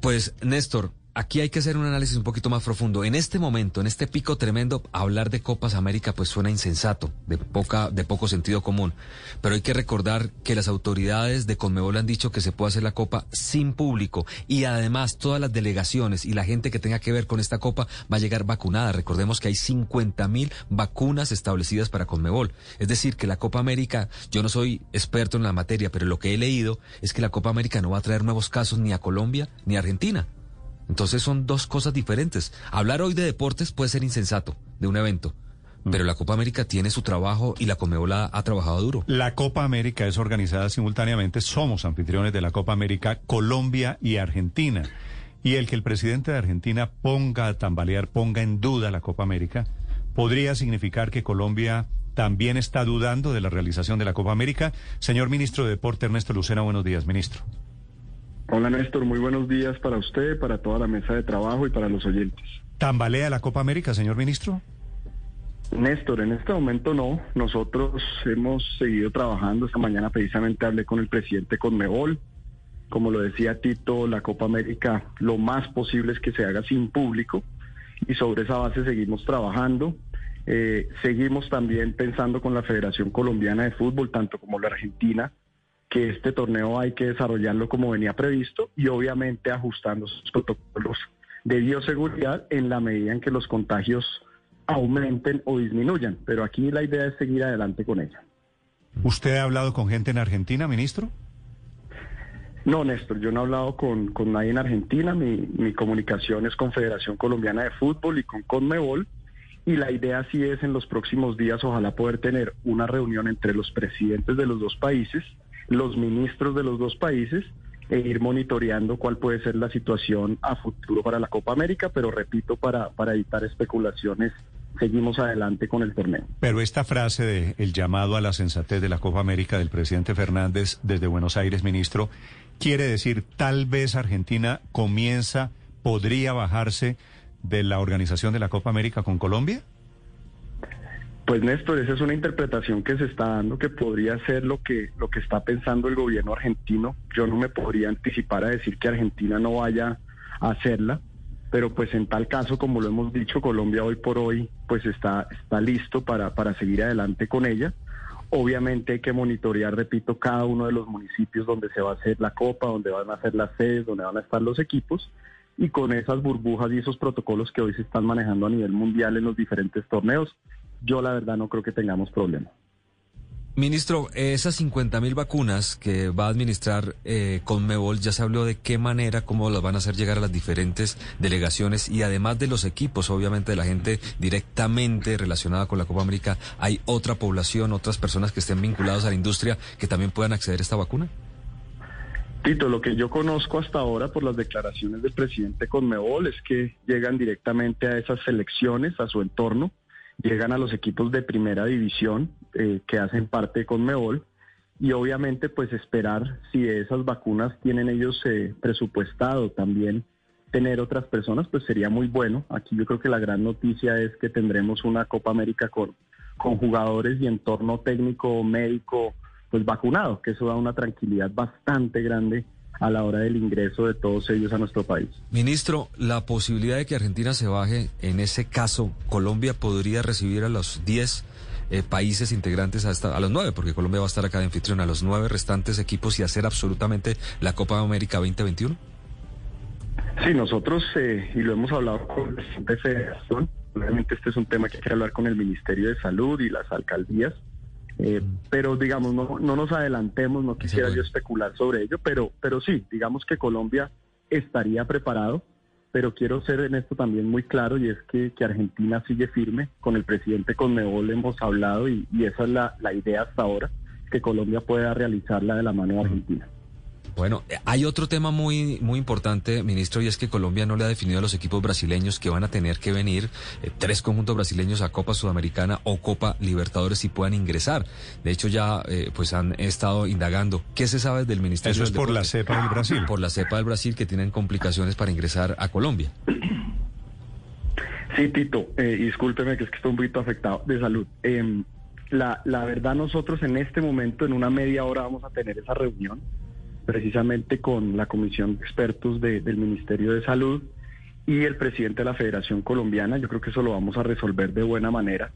Pues, Néstor, aquí hay que hacer un análisis un poquito más profundo. En este momento, en este pico tremendo, hablar de Copas América pues suena insensato, de poca, de poco sentido común. Pero hay que recordar que las autoridades de Conmebol han dicho que se puede hacer la Copa sin público y además todas las delegaciones y la gente que tenga que ver con esta Copa va a llegar vacunada. Recordemos que hay 50 mil vacunas establecidas para Conmebol. Es decir, que la Copa América, yo no soy experto en la materia, pero lo que he leído es que la Copa América no va a traer nuevos casos ni a Colombia ni a Argentina. Entonces son dos cosas diferentes. Hablar hoy de deportes puede ser insensato de un evento, pero la Copa América tiene su trabajo y la Conmebol ha, ha trabajado duro. La Copa América es organizada simultáneamente, somos anfitriones de la Copa América, Colombia y Argentina. Y el que el presidente de Argentina ponga a tambalear, ponga en duda la Copa América, podría significar que Colombia también está dudando de la realización de la Copa América. Señor ministro de Deporte, Ernesto Lucena, buenos días, ministro. Hola Néstor, muy buenos días para usted, para toda la mesa de trabajo y para los oyentes. ¿Tambalea la Copa América, señor ministro? Néstor, en este momento no. Nosotros hemos seguido trabajando. Esta mañana precisamente hablé con el presidente Conmebol. Como lo decía Tito, la Copa América lo más posible es que se haga sin público y sobre esa base seguimos trabajando. Eh, seguimos también pensando con la Federación Colombiana de Fútbol, tanto como la Argentina, que este torneo hay que desarrollarlo como venía previsto y obviamente ajustando sus protocolos de bioseguridad en la medida en que los contagios aumenten o disminuyan. Pero aquí la idea es seguir adelante con ella. ¿Usted ha hablado con gente en Argentina, ministro? No, Néstor, yo no he hablado con, con nadie en Argentina. Mi, mi comunicación es con Federación Colombiana de Fútbol y con Conmebol. Y la idea sí es en los próximos días, ojalá poder tener una reunión entre los presidentes de los dos países, los ministros de los dos países e ir monitoreando cuál puede ser la situación a futuro para la Copa América, pero repito, para, para evitar especulaciones, seguimos adelante con el torneo. Pero esta frase de el llamado a la sensatez de la Copa América del presidente Fernández desde Buenos Aires, ministro, quiere decir tal vez Argentina comienza, podría bajarse de la organización de la Copa América con Colombia? Pues Néstor, esa es una interpretación que se está dando que podría ser lo que lo que está pensando el gobierno argentino. Yo no me podría anticipar a decir que Argentina no vaya a hacerla, pero pues en tal caso, como lo hemos dicho, Colombia hoy por hoy pues está está listo para para seguir adelante con ella. Obviamente hay que monitorear, repito, cada uno de los municipios donde se va a hacer la copa, donde van a hacer las sedes, donde van a estar los equipos y con esas burbujas y esos protocolos que hoy se están manejando a nivel mundial en los diferentes torneos, yo la verdad no creo que tengamos problema. Ministro, esas 50 mil vacunas que va a administrar eh, Conmebol, ya se habló de qué manera, cómo las van a hacer llegar a las diferentes delegaciones y además de los equipos, obviamente de la gente directamente relacionada con la Copa América, ¿hay otra población, otras personas que estén vinculadas a la industria que también puedan acceder a esta vacuna? Tito, lo que yo conozco hasta ahora por las declaraciones del presidente Conmebol es que llegan directamente a esas selecciones, a su entorno, llegan a los equipos de primera división eh, que hacen parte de Conmebol y obviamente pues esperar si esas vacunas tienen ellos eh, presupuestado también tener otras personas pues sería muy bueno. Aquí yo creo que la gran noticia es que tendremos una Copa América con, con jugadores y entorno técnico, médico pues vacunado, que eso da una tranquilidad bastante grande a la hora del ingreso de todos ellos a nuestro país. Ministro, la posibilidad de que Argentina se baje, en ese caso, Colombia podría recibir a los 10 eh, países integrantes hasta a los 9, porque Colombia va a estar acá de anfitrión, a los 9 restantes equipos y hacer absolutamente la Copa América 2021? Sí, nosotros, eh, y lo hemos hablado con la Federación, obviamente este es un tema que hay que hablar con el Ministerio de Salud y las alcaldías, eh, pero digamos, no, no nos adelantemos, no quisiera yo especular sobre ello, pero, pero sí, digamos que Colombia estaría preparado, pero quiero ser en esto también muy claro y es que, que Argentina sigue firme, con el presidente Conmebol hemos hablado y, y esa es la, la idea hasta ahora, que Colombia pueda realizarla de la mano de Argentina. Bueno, eh, hay otro tema muy muy importante, ministro, y es que Colombia no le ha definido a los equipos brasileños que van a tener que venir eh, tres conjuntos brasileños a Copa Sudamericana o Copa Libertadores y puedan ingresar. De hecho, ya eh, pues han estado indagando. ¿Qué se sabe del Ministerio Eso es del por la cepa del Brasil. Por la cepa del Brasil que tienen complicaciones para ingresar a Colombia. Sí, Tito, eh, y discúlpeme que es que estoy un poquito afectado de salud. Em, la, la verdad, nosotros en este momento, en una media hora, vamos a tener esa reunión precisamente con la comisión de expertos de- del Ministerio de Salud y el presidente de la Federación Colombiana. Yo creo que eso lo vamos a resolver de buena manera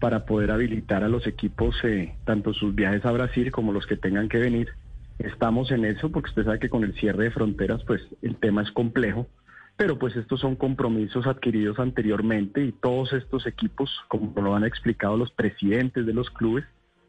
para poder habilitar a los equipos, eh, tanto sus viajes a Brasil como los que tengan que venir. Estamos en eso porque usted sabe que con el cierre de fronteras, pues el tema es complejo pero pues estos son compromisos adquiridos anteriormente y todos estos equipos, como lo han explicado los presidentes de los clubes,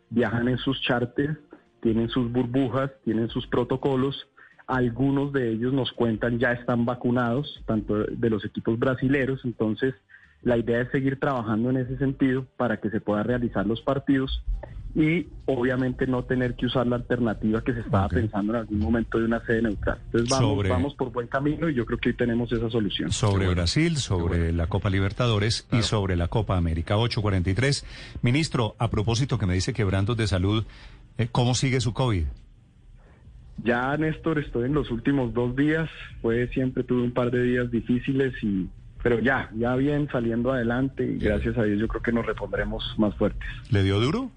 viajan en sus charters, tienen sus burbujas, tienen sus protocolos. Algunos de ellos nos cuentan ya están vacunados, tanto de los equipos brasileros. Entonces, la idea es seguir trabajando en ese sentido para que se puedan realizar los partidos y obviamente no tener que usar la alternativa que se estaba pensando en algún momento de una sede neutral. Entonces vamos, Sobre- vamos por buen camino y yo creo que hoy tenemos esa solución. Sobre Brasil, sobre la Copa Libertadores y sobre la Copa América 843. Ministro, a propósito que me dice quebrantos de salud, ¿cómo sigue su COVID? Ya, Néstor, estoy en los últimos dos días. Fue siempre tuve un par de días difíciles y pero ya, ya bien saliendo adelante y gracias a Dios yo creo que nos repondremos más fuertes. ¿Le dio duro?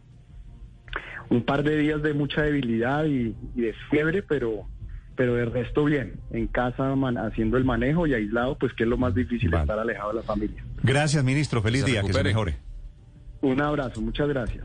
Un par de días de mucha debilidad y, y de fiebre, pero pero de resto bien. En casa man- haciendo el manejo y aislado, pues que es lo más difícil estar alejado de la familia. Gracias, ministro. Feliz Se día, que se mejore. Un abrazo, muchas gracias.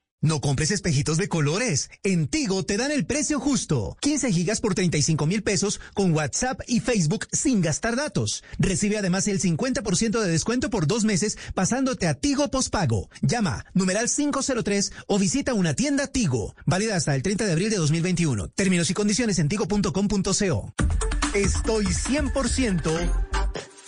No compres espejitos de colores. En Tigo te dan el precio justo. 15 gigas por 35 mil pesos con WhatsApp y Facebook sin gastar datos. Recibe además el 50% de descuento por dos meses pasándote a Tigo Postpago. Llama numeral 503 o visita una tienda Tigo. Válida hasta el 30 de abril de 2021. Términos y condiciones en tigo.com.co. Estoy 100%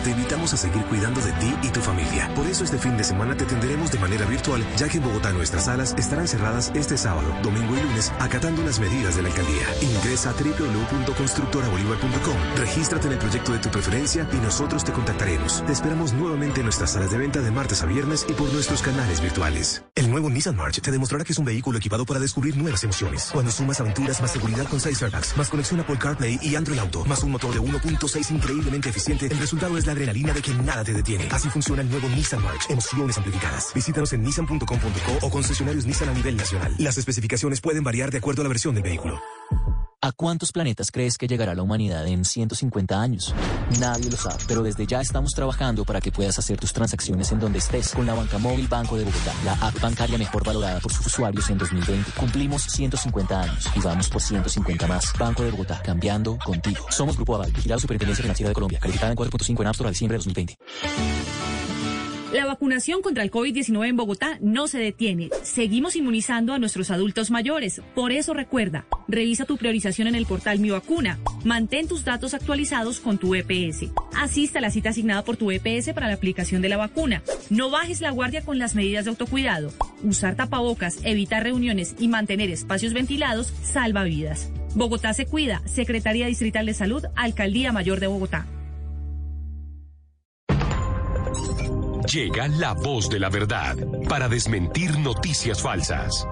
Te invitamos a seguir cuidando de ti y tu familia. Por eso este fin de semana te atenderemos de manera virtual, ya que en Bogotá nuestras salas estarán cerradas este sábado, domingo y lunes, acatando las medidas de la alcaldía. Ingresa a www.constructorabolívar.com, regístrate en el proyecto de tu preferencia y nosotros te contactaremos. Te esperamos nuevamente en nuestras salas de venta de martes a viernes y por nuestros canales virtuales. El nuevo Nissan March te demostrará que es un vehículo equipado para descubrir nuevas emociones. Cuando sumas aventuras más seguridad con 6 airbags, más conexión Apple CarPlay y Android Auto, más un motor de 1.6 increíblemente eficiente, el resultado es la adrenalina de que nada te detiene. Así funciona el nuevo Nissan March. Emociones amplificadas. Visítanos en nissan.com.co o concesionarios Nissan a nivel nacional. Las especificaciones pueden variar de acuerdo a la versión del vehículo. ¿A cuántos planetas crees que llegará la humanidad en 150 años? Nadie lo sabe, pero desde ya estamos trabajando para que puedas hacer tus transacciones en donde estés con la banca móvil Banco de Bogotá, la app bancaria mejor valorada por sus usuarios en 2020. Cumplimos 150 años y vamos por 150 más. Banco de Bogotá, cambiando contigo. Somos Grupo Aval, vigilado Superintendencia Financiera de Colombia, calificada en 4.5 en App Store a diciembre de 2020. La vacunación contra el COVID-19 en Bogotá no se detiene. Seguimos inmunizando a nuestros adultos mayores. Por eso recuerda, revisa tu priorización en el portal Mi Vacuna. Mantén tus datos actualizados con tu EPS. Asista a la cita asignada por tu EPS para la aplicación de la vacuna. No bajes la guardia con las medidas de autocuidado. Usar tapabocas, evitar reuniones y mantener espacios ventilados salva vidas. Bogotá se cuida. Secretaría Distrital de Salud, Alcaldía Mayor de Bogotá. Llega la voz de la verdad para desmentir noticias falsas.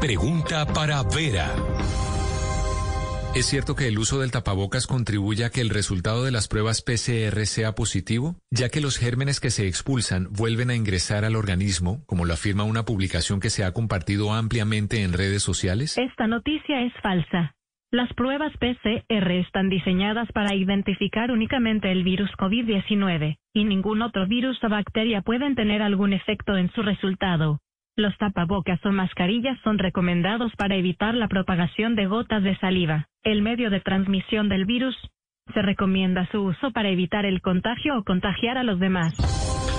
Pregunta para Vera. ¿Es cierto que el uso del tapabocas contribuye a que el resultado de las pruebas PCR sea positivo, ya que los gérmenes que se expulsan vuelven a ingresar al organismo, como lo afirma una publicación que se ha compartido ampliamente en redes sociales? Esta noticia es falsa. Las pruebas PCR están diseñadas para identificar únicamente el virus COVID-19, y ningún otro virus o bacteria pueden tener algún efecto en su resultado. Los tapabocas o mascarillas son recomendados para evitar la propagación de gotas de saliva. El medio de transmisión del virus se recomienda su uso para evitar el contagio o contagiar a los demás.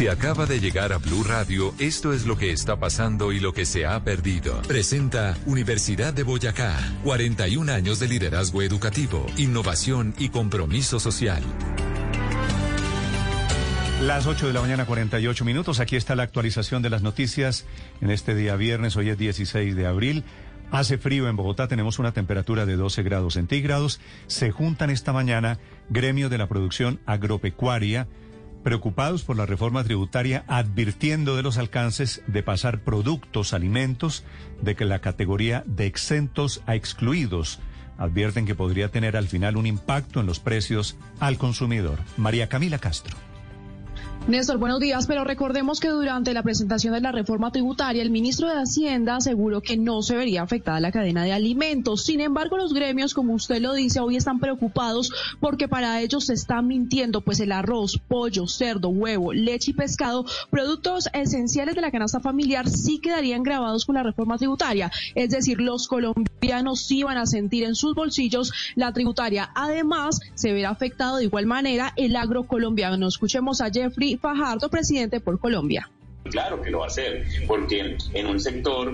Si acaba de llegar a Blue Radio, esto es lo que está pasando y lo que se ha perdido. Presenta Universidad de Boyacá, 41 años de liderazgo educativo, innovación y compromiso social. Las 8 de la mañana, 48 minutos. Aquí está la actualización de las noticias en este día viernes. Hoy es 16 de abril. Hace frío en Bogotá, tenemos una temperatura de 12 grados centígrados. Se juntan esta mañana gremios de la producción agropecuaria preocupados por la reforma tributaria, advirtiendo de los alcances de pasar productos, alimentos, de que la categoría de exentos a excluidos advierten que podría tener al final un impacto en los precios al consumidor. María Camila Castro. Néstor, buenos días, pero recordemos que durante la presentación de la reforma tributaria, el ministro de Hacienda aseguró que no se vería afectada la cadena de alimentos. Sin embargo, los gremios, como usted lo dice, hoy están preocupados porque para ellos se está mintiendo, pues el arroz, pollo, cerdo, huevo, leche y pescado, productos esenciales de la canasta familiar, sí quedarían grabados con la reforma tributaria. Es decir, los colombianos sí van a sentir en sus bolsillos la tributaria. Además, se verá afectado de igual manera el agro colombiano. Escuchemos a Jeffrey Fajardo, presidente por Colombia. Claro que lo va a hacer, porque en un sector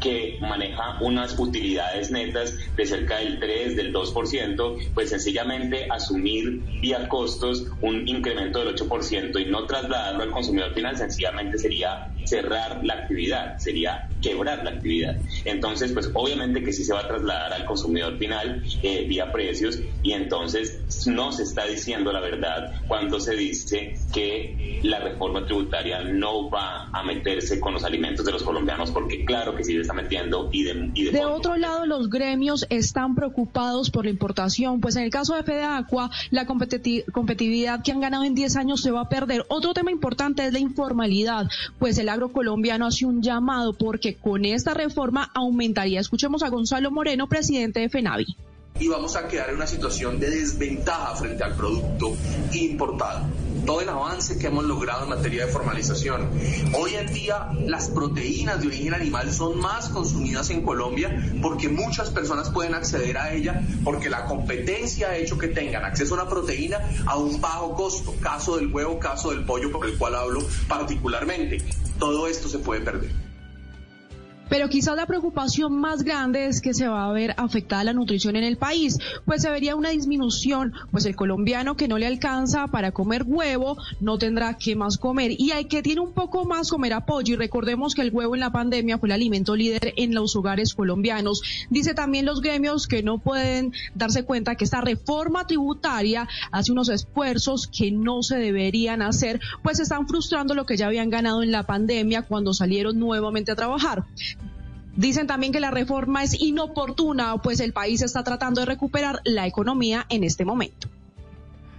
que maneja unas utilidades netas de cerca del 3, del 2%, pues sencillamente asumir vía costos un incremento del 8% y no trasladarlo al consumidor final sencillamente sería cerrar la actividad, sería quebrar la actividad. Entonces, pues obviamente que sí se va a trasladar al consumidor final eh, vía precios y entonces no se está diciendo la verdad cuando se dice que la reforma tributaria no va a meterse con los alimentos de los colombianos, porque claro que sí está metiendo y de, y de, de otro lado, los gremios están preocupados por la importación, pues en el caso de Fedeacua, la competitividad que han ganado en 10 años se va a perder. Otro tema importante es la informalidad, pues el agro colombiano hace un llamado porque con esta reforma aumentaría. Escuchemos a Gonzalo Moreno, presidente de FENAVI y vamos a quedar en una situación de desventaja frente al producto importado. todo el avance que hemos logrado en materia de formalización. Hoy en día las proteínas de origen animal son más consumidas en Colombia porque muchas personas pueden acceder a ella porque la competencia ha hecho que tengan acceso a una proteína a un bajo costo, caso del huevo, caso del pollo por el cual hablo particularmente. Todo esto se puede perder. Pero quizás la preocupación más grande es que se va a ver afectada la nutrición en el país, pues se vería una disminución, pues el colombiano que no le alcanza para comer huevo no tendrá que más comer y hay que tiene un poco más comer apoyo y recordemos que el huevo en la pandemia fue el alimento líder en los hogares colombianos. Dice también los gremios que no pueden darse cuenta que esta reforma tributaria hace unos esfuerzos que no se deberían hacer, pues están frustrando lo que ya habían ganado en la pandemia cuando salieron nuevamente a trabajar. Dicen también que la reforma es inoportuna, pues el país está tratando de recuperar la economía en este momento.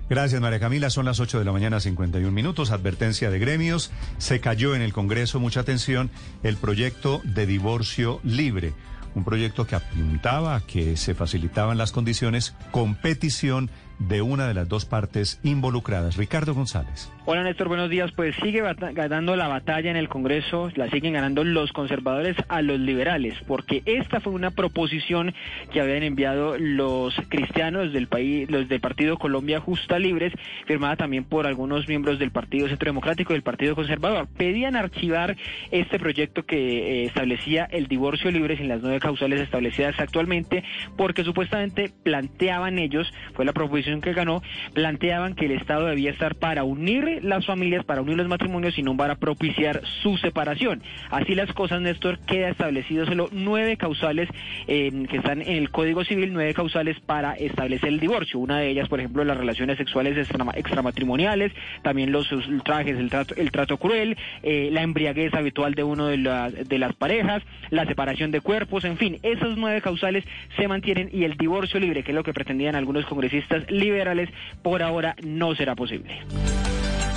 Gracias, María Camila. Son las 8 de la mañana, 51 minutos. Advertencia de gremios. Se cayó en el Congreso, mucha atención, el proyecto de divorcio libre. Un proyecto que apuntaba a que se facilitaban las condiciones con petición de una de las dos partes involucradas. Ricardo González. Hola Néstor, buenos días. Pues sigue ganando la batalla en el Congreso, la siguen ganando los conservadores a los liberales, porque esta fue una proposición que habían enviado los cristianos del país, los del Partido Colombia Justa Libres, firmada también por algunos miembros del Partido Centro Democrático y del Partido Conservador. Pedían archivar este proyecto que eh, establecía el divorcio libre sin las nueve causales establecidas actualmente, porque supuestamente planteaban ellos, fue la proposición que ganó, planteaban que el Estado debía estar para unir las familias, para unir los matrimonios y no para propiciar su separación. Así las cosas, Néstor, queda establecido solo nueve causales eh, que están en el Código Civil, nueve causales para establecer el divorcio. Una de ellas, por ejemplo, las relaciones sexuales extramatrimoniales, también los trajes, el trato, el trato cruel, eh, la embriaguez habitual de uno de, de las parejas, la separación de cuerpos, en fin, esos nueve causales se mantienen y el divorcio libre, que es lo que pretendían algunos congresistas, liberales, por ahora no será posible.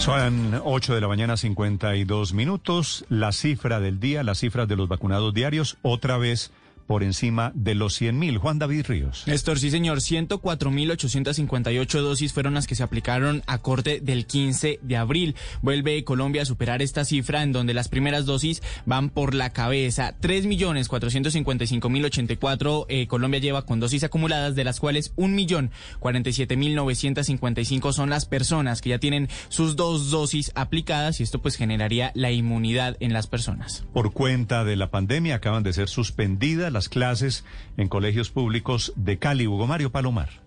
Son 8 de la mañana, 52 minutos. La cifra del día, las cifras de los vacunados diarios, otra vez por encima de los 100 mil. Juan David Ríos. Néstor, sí señor, 104.858 dosis fueron las que se aplicaron a corte del 15 de abril. Vuelve Colombia a superar esta cifra en donde las primeras dosis van por la cabeza. 3.455.084 eh, Colombia lleva con dosis acumuladas, de las cuales 1.047.955 son las personas que ya tienen sus dos dosis aplicadas y esto pues generaría la inmunidad en las personas. Por cuenta de la pandemia acaban de ser suspendidas las clases en colegios públicos de Cali. Hugo Mario Palomar.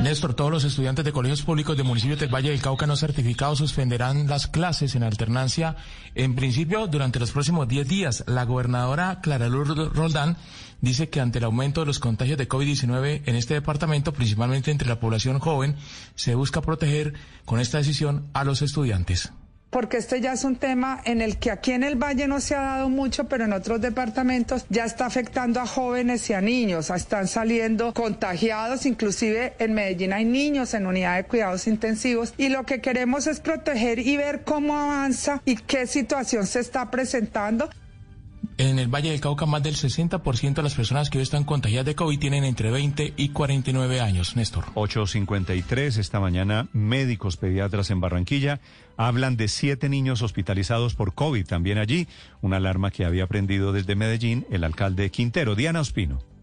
Néstor, todos los estudiantes de colegios públicos de municipios del Valle del Cauca no certificados suspenderán las clases en alternancia, en principio, durante los próximos 10 días. La gobernadora Clara Lourdes Roldán dice que ante el aumento de los contagios de COVID-19 en este departamento, principalmente entre la población joven, se busca proteger con esta decisión a los estudiantes porque este ya es un tema en el que aquí en el Valle no se ha dado mucho, pero en otros departamentos ya está afectando a jóvenes y a niños. Están saliendo contagiados, inclusive en Medellín hay niños en unidad de cuidados intensivos y lo que queremos es proteger y ver cómo avanza y qué situación se está presentando. En el Valle del Cauca, más del 60% de las personas que hoy están contagiadas de COVID tienen entre 20 y 49 años, Néstor. 8.53 esta mañana, médicos pediatras en Barranquilla hablan de siete niños hospitalizados por COVID también allí, una alarma que había prendido desde Medellín el alcalde Quintero. Diana Ospino.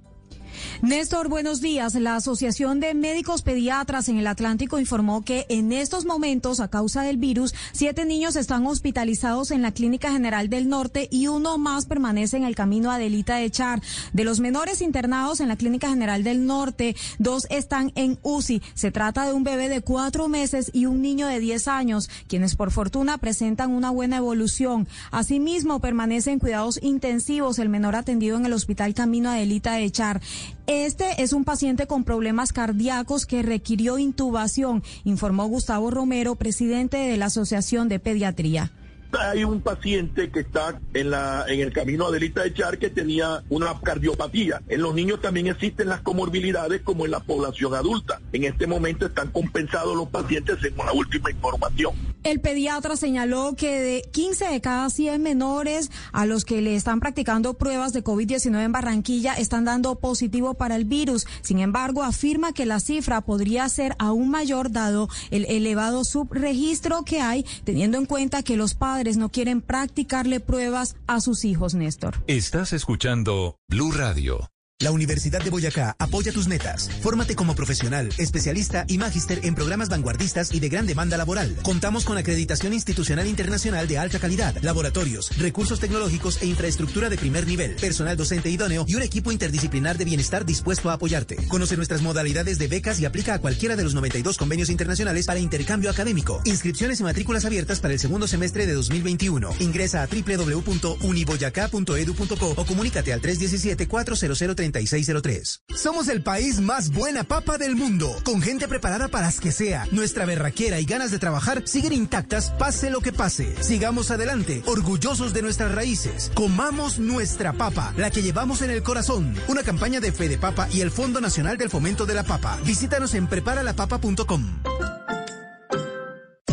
Néstor, buenos días. La Asociación de Médicos Pediatras en el Atlántico informó que en estos momentos, a causa del virus, siete niños están hospitalizados en la Clínica General del Norte y uno más permanece en el camino Adelita de Char. De los menores internados en la Clínica General del Norte, dos están en UCI. Se trata de un bebé de cuatro meses y un niño de diez años, quienes por fortuna presentan una buena evolución. Asimismo, permanece en cuidados intensivos el menor atendido en el Hospital Camino Adelita de Char. Este es un paciente con problemas cardíacos que requirió intubación, informó Gustavo Romero, presidente de la Asociación de Pediatría hay un paciente que está en la en el camino Adelita de Char que tenía una cardiopatía. En los niños también existen las comorbilidades como en la población adulta. En este momento están compensados los pacientes en una última información. El pediatra señaló que de 15 de cada 100 menores a los que le están practicando pruebas de COVID-19 en Barranquilla están dando positivo para el virus. Sin embargo, afirma que la cifra podría ser aún mayor dado el elevado subregistro que hay, teniendo en cuenta que los padres no quieren practicarle pruebas a sus hijos, Néstor. Estás escuchando Blue Radio. La Universidad de Boyacá apoya tus metas. Fórmate como profesional, especialista y magíster en programas vanguardistas y de gran demanda laboral. Contamos con acreditación institucional internacional de alta calidad, laboratorios, recursos tecnológicos e infraestructura de primer nivel, personal docente idóneo y un equipo interdisciplinar de bienestar dispuesto a apoyarte. Conoce nuestras modalidades de becas y aplica a cualquiera de los 92 convenios internacionales para intercambio académico. Inscripciones y matrículas abiertas para el segundo semestre de 2021. Ingresa a www.uniboyacá.edu.co o comunícate al 317 400 3603. Somos el país más buena papa del mundo, con gente preparada para las que sea. Nuestra berraquera y ganas de trabajar siguen intactas, pase lo que pase. Sigamos adelante, orgullosos de nuestras raíces. Comamos nuestra papa, la que llevamos en el corazón. Una campaña de Fede Papa y el Fondo Nacional del Fomento de la Papa. Visítanos en preparalapapa.com.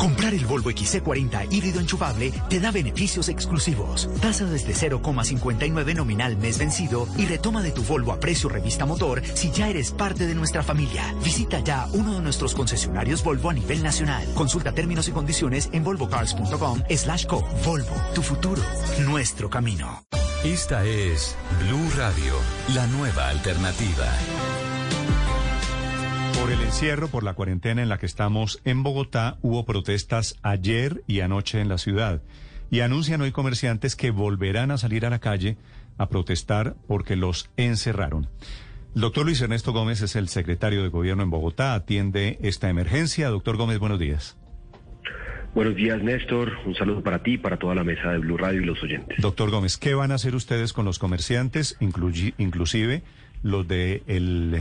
Comprar el Volvo XC40 híbrido enchufable te da beneficios exclusivos. Tasa desde 0,59 nominal mes vencido y retoma de tu Volvo a precio revista motor si ya eres parte de nuestra familia. Visita ya uno de nuestros concesionarios Volvo a nivel nacional. Consulta términos y condiciones en volvocars.com slash co. Volvo, tu futuro, nuestro camino. Esta es Blue Radio, la nueva alternativa. Por el encierro, por la cuarentena en la que estamos en Bogotá, hubo protestas ayer y anoche en la ciudad. Y anuncian hoy comerciantes que volverán a salir a la calle a protestar porque los encerraron. El doctor Luis Ernesto Gómez es el secretario de Gobierno en Bogotá, atiende esta emergencia. Doctor Gómez, buenos días. Buenos días, Néstor. Un saludo para ti, para toda la mesa de Blue Radio y los oyentes. Doctor Gómez, ¿qué van a hacer ustedes con los comerciantes, inclusive los de el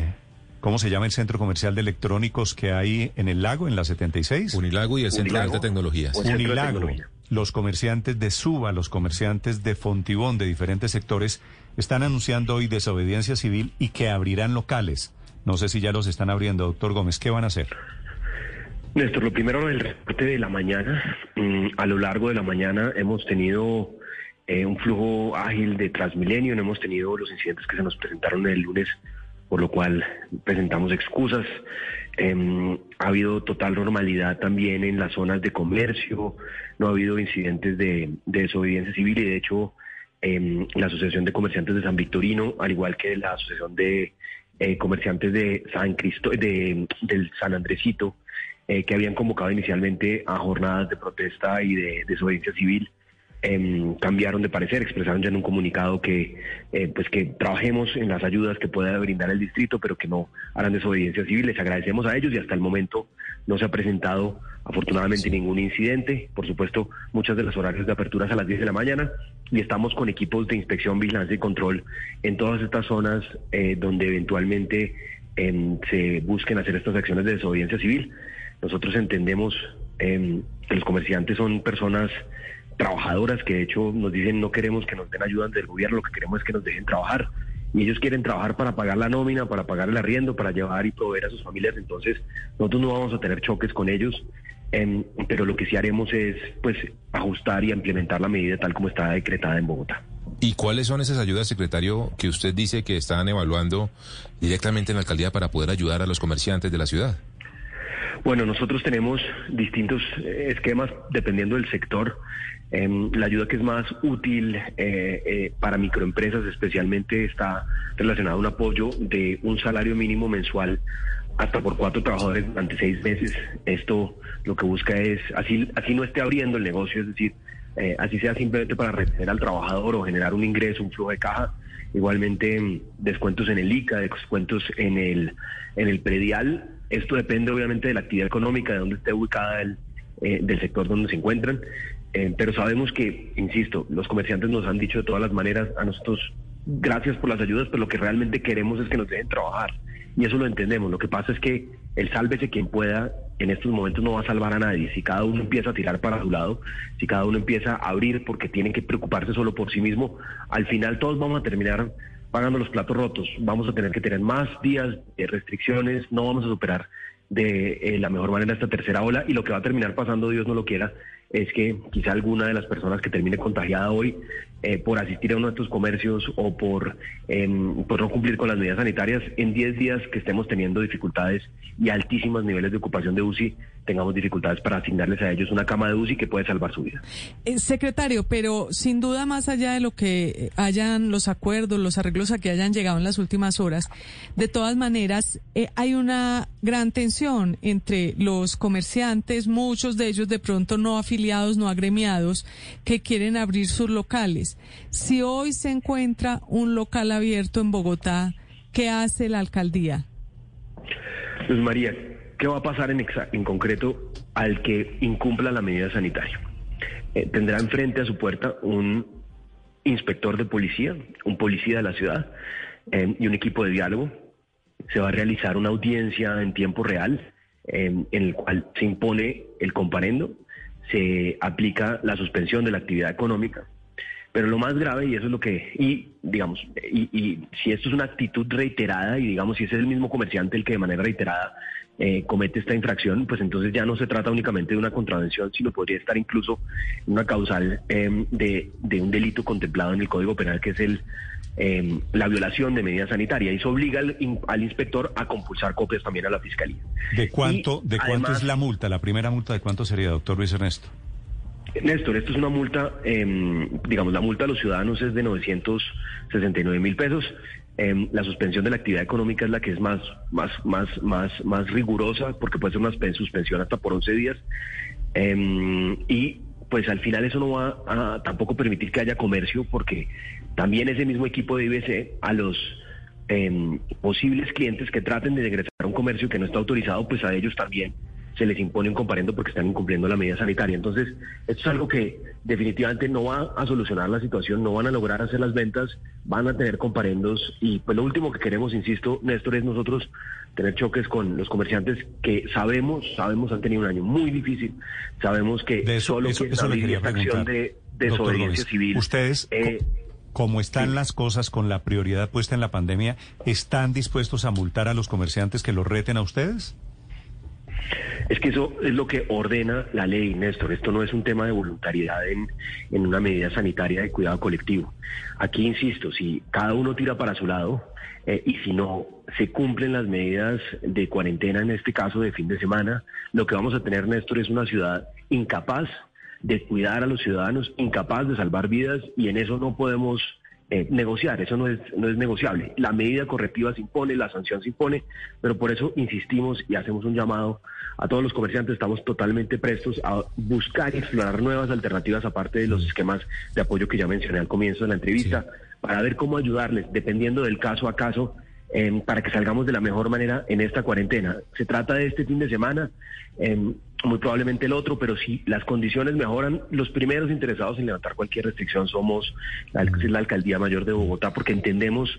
¿Cómo se llama el centro comercial de electrónicos que hay en el lago, en la 76? Unilago y el Centro de Alta Tecnologías. Unilago. Los comerciantes de Suba, los comerciantes de Fontibón, de diferentes sectores, están anunciando hoy desobediencia civil y que abrirán locales. No sé si ya los están abriendo, doctor Gómez. ¿Qué van a hacer? Néstor, lo primero, el reporte de la mañana. Mm, a lo largo de la mañana hemos tenido eh, un flujo ágil de Transmilenio, no hemos tenido los incidentes que se nos presentaron el lunes por lo cual presentamos excusas. Em, ha habido total normalidad también en las zonas de comercio, no ha habido incidentes de, desobediencia civil y de hecho em, la Asociación de Comerciantes de San Victorino, al igual que la Asociación de eh, Comerciantes de San Cristo, de, del San Andresito, eh, que habían convocado inicialmente a jornadas de protesta y de desobediencia civil, Em, cambiaron de parecer, expresaron ya en un comunicado que eh, pues que trabajemos en las ayudas que pueda brindar el distrito, pero que no harán desobediencia civil. Les agradecemos a ellos y hasta el momento no se ha presentado afortunadamente ningún incidente. Por supuesto, muchas de las horarios de aperturas a las 10 de la mañana y estamos con equipos de inspección, vigilancia y control en todas estas zonas eh, donde eventualmente em, se busquen hacer estas acciones de desobediencia civil. Nosotros entendemos em, que los comerciantes son personas trabajadoras que de hecho nos dicen no queremos que nos den ayuda del gobierno, lo que queremos es que nos dejen trabajar. Y ellos quieren trabajar para pagar la nómina, para pagar el arriendo, para llevar y proveer a sus familias. Entonces, nosotros no vamos a tener choques con ellos, em, pero lo que sí haremos es pues ajustar y implementar la medida tal como está decretada en Bogotá. ¿Y cuáles son esas ayudas, secretario, que usted dice que están evaluando directamente en la alcaldía para poder ayudar a los comerciantes de la ciudad? Bueno, nosotros tenemos distintos eh, esquemas dependiendo del sector. Em, la ayuda que es más útil eh, eh, para microempresas especialmente está relacionada a un apoyo de un salario mínimo mensual hasta por cuatro trabajadores durante seis meses. Esto lo que busca es, así, así no esté abriendo el negocio, es decir, eh, así sea simplemente para retener al trabajador o generar un ingreso, un flujo de caja. Igualmente em, descuentos en el ICA, descuentos en el, en el predial. Esto depende obviamente de la actividad económica, de dónde esté ubicada el, del sector donde se encuentran. Eh, pero sabemos que, insisto, los comerciantes nos han dicho de todas las maneras a nosotros, gracias por las ayudas, pero lo que realmente queremos es que nos dejen trabajar. Y eso lo entendemos. Lo que pasa es que el sálvese quien pueda en estos momentos no va a salvar a nadie. Si cada uno empieza a tirar para su lado, si cada uno empieza a abrir porque tienen que preocuparse solo por sí mismo, al final todos vamos a terminar pagando los platos rotos. Vamos a tener que tener más días de restricciones, no vamos a superar de eh, la mejor manera esta tercera ola y lo que va a terminar pasando, Dios no lo quiera, es que quizá alguna de las personas que termine contagiada hoy eh, por asistir a uno de estos comercios o por, em, por no cumplir con las medidas sanitarias, en 10 días que estemos teniendo dificultades y altísimos niveles de ocupación de UCI, tengamos dificultades para asignarles a ellos una cama de UCI que puede salvar su vida. Eh, secretario, pero sin duda más allá de lo que hayan los acuerdos, los arreglos a que hayan llegado en las últimas horas, de todas maneras eh, hay una gran tensión entre los comerciantes, muchos de ellos de pronto no afiliados, no agremiados, que quieren abrir sus locales. Si hoy se encuentra un local abierto en Bogotá, ¿qué hace la alcaldía? Luz María, ¿qué va a pasar en, en concreto al que incumpla la medida sanitaria? Eh, tendrá enfrente a su puerta un inspector de policía, un policía de la ciudad eh, y un equipo de diálogo. Se va a realizar una audiencia en tiempo real eh, en el cual se impone el comparendo, se aplica la suspensión de la actividad económica. Pero lo más grave, y eso es lo que, y digamos, y, y, si esto es una actitud reiterada, y digamos, si ese es el mismo comerciante el que de manera reiterada eh, comete esta infracción, pues entonces ya no se trata únicamente de una contravención, sino podría estar incluso una causal em, de, de, un delito contemplado en el Código Penal, que es el em, la violación de medidas sanitarias. Y eso obliga al, al, inspector a compulsar copias también a la Fiscalía. ¿De cuánto, de cuánto es la multa? La primera multa, ¿de cuánto sería, doctor Luis Ernesto? Néstor, esto es una multa, eh, digamos, la multa a los ciudadanos es de 969 mil pesos. Eh, la suspensión de la actividad económica es la que es más, más, más, más, más rigurosa, porque puede ser una suspensión hasta por 11 días. Eh, y pues al final eso no va a tampoco permitir que haya comercio, porque también ese mismo equipo de IBC a los em, posibles clientes que traten de ingresar a un comercio que no está autorizado, pues a ellos también se les impone un comparendo porque están incumpliendo la medida sanitaria. Entonces, esto es algo que definitivamente no va a solucionar la situación, no van a lograr hacer las ventas, van a tener comparendos y pues lo último que queremos, insisto, Néstor, es nosotros tener choques con los comerciantes que sabemos, sabemos han tenido un año muy difícil, sabemos que de solo eso, que eso le acción de desobediencia civil. Ustedes eh, como están sí. las cosas con la prioridad puesta en la pandemia, ¿están dispuestos a multar a los comerciantes que los reten a ustedes? Es que eso es lo que ordena la ley, Néstor. Esto no es un tema de voluntariedad en, en, una medida sanitaria de cuidado colectivo. Aquí, insisto, si cada uno tira para su lado eh, y si no se cumplen las medidas de cuarentena, en este caso de fin de semana, lo que vamos a tener, Néstor, es una ciudad incapaz de cuidar a los ciudadanos, incapaz de salvar vidas y en eso no podemos eh, negociar, eso no es, no es negociable. La medida correctiva se impone, la sanción se impone, pero por eso insistimos y hacemos un llamado a todos los comerciantes, estamos totalmente prestos a buscar y explorar nuevas alternativas aparte de los esquemas de apoyo que ya mencioné al comienzo de la entrevista, sí. para ver cómo ayudarles, dependiendo del caso a caso, eh, para que salgamos de la mejor manera en esta cuarentena. Se trata de este fin de semana, eh, muy probablemente el otro, pero si las condiciones mejoran, los primeros interesados en levantar cualquier restricción somos la, la Alcaldía Mayor de Bogotá, porque entendemos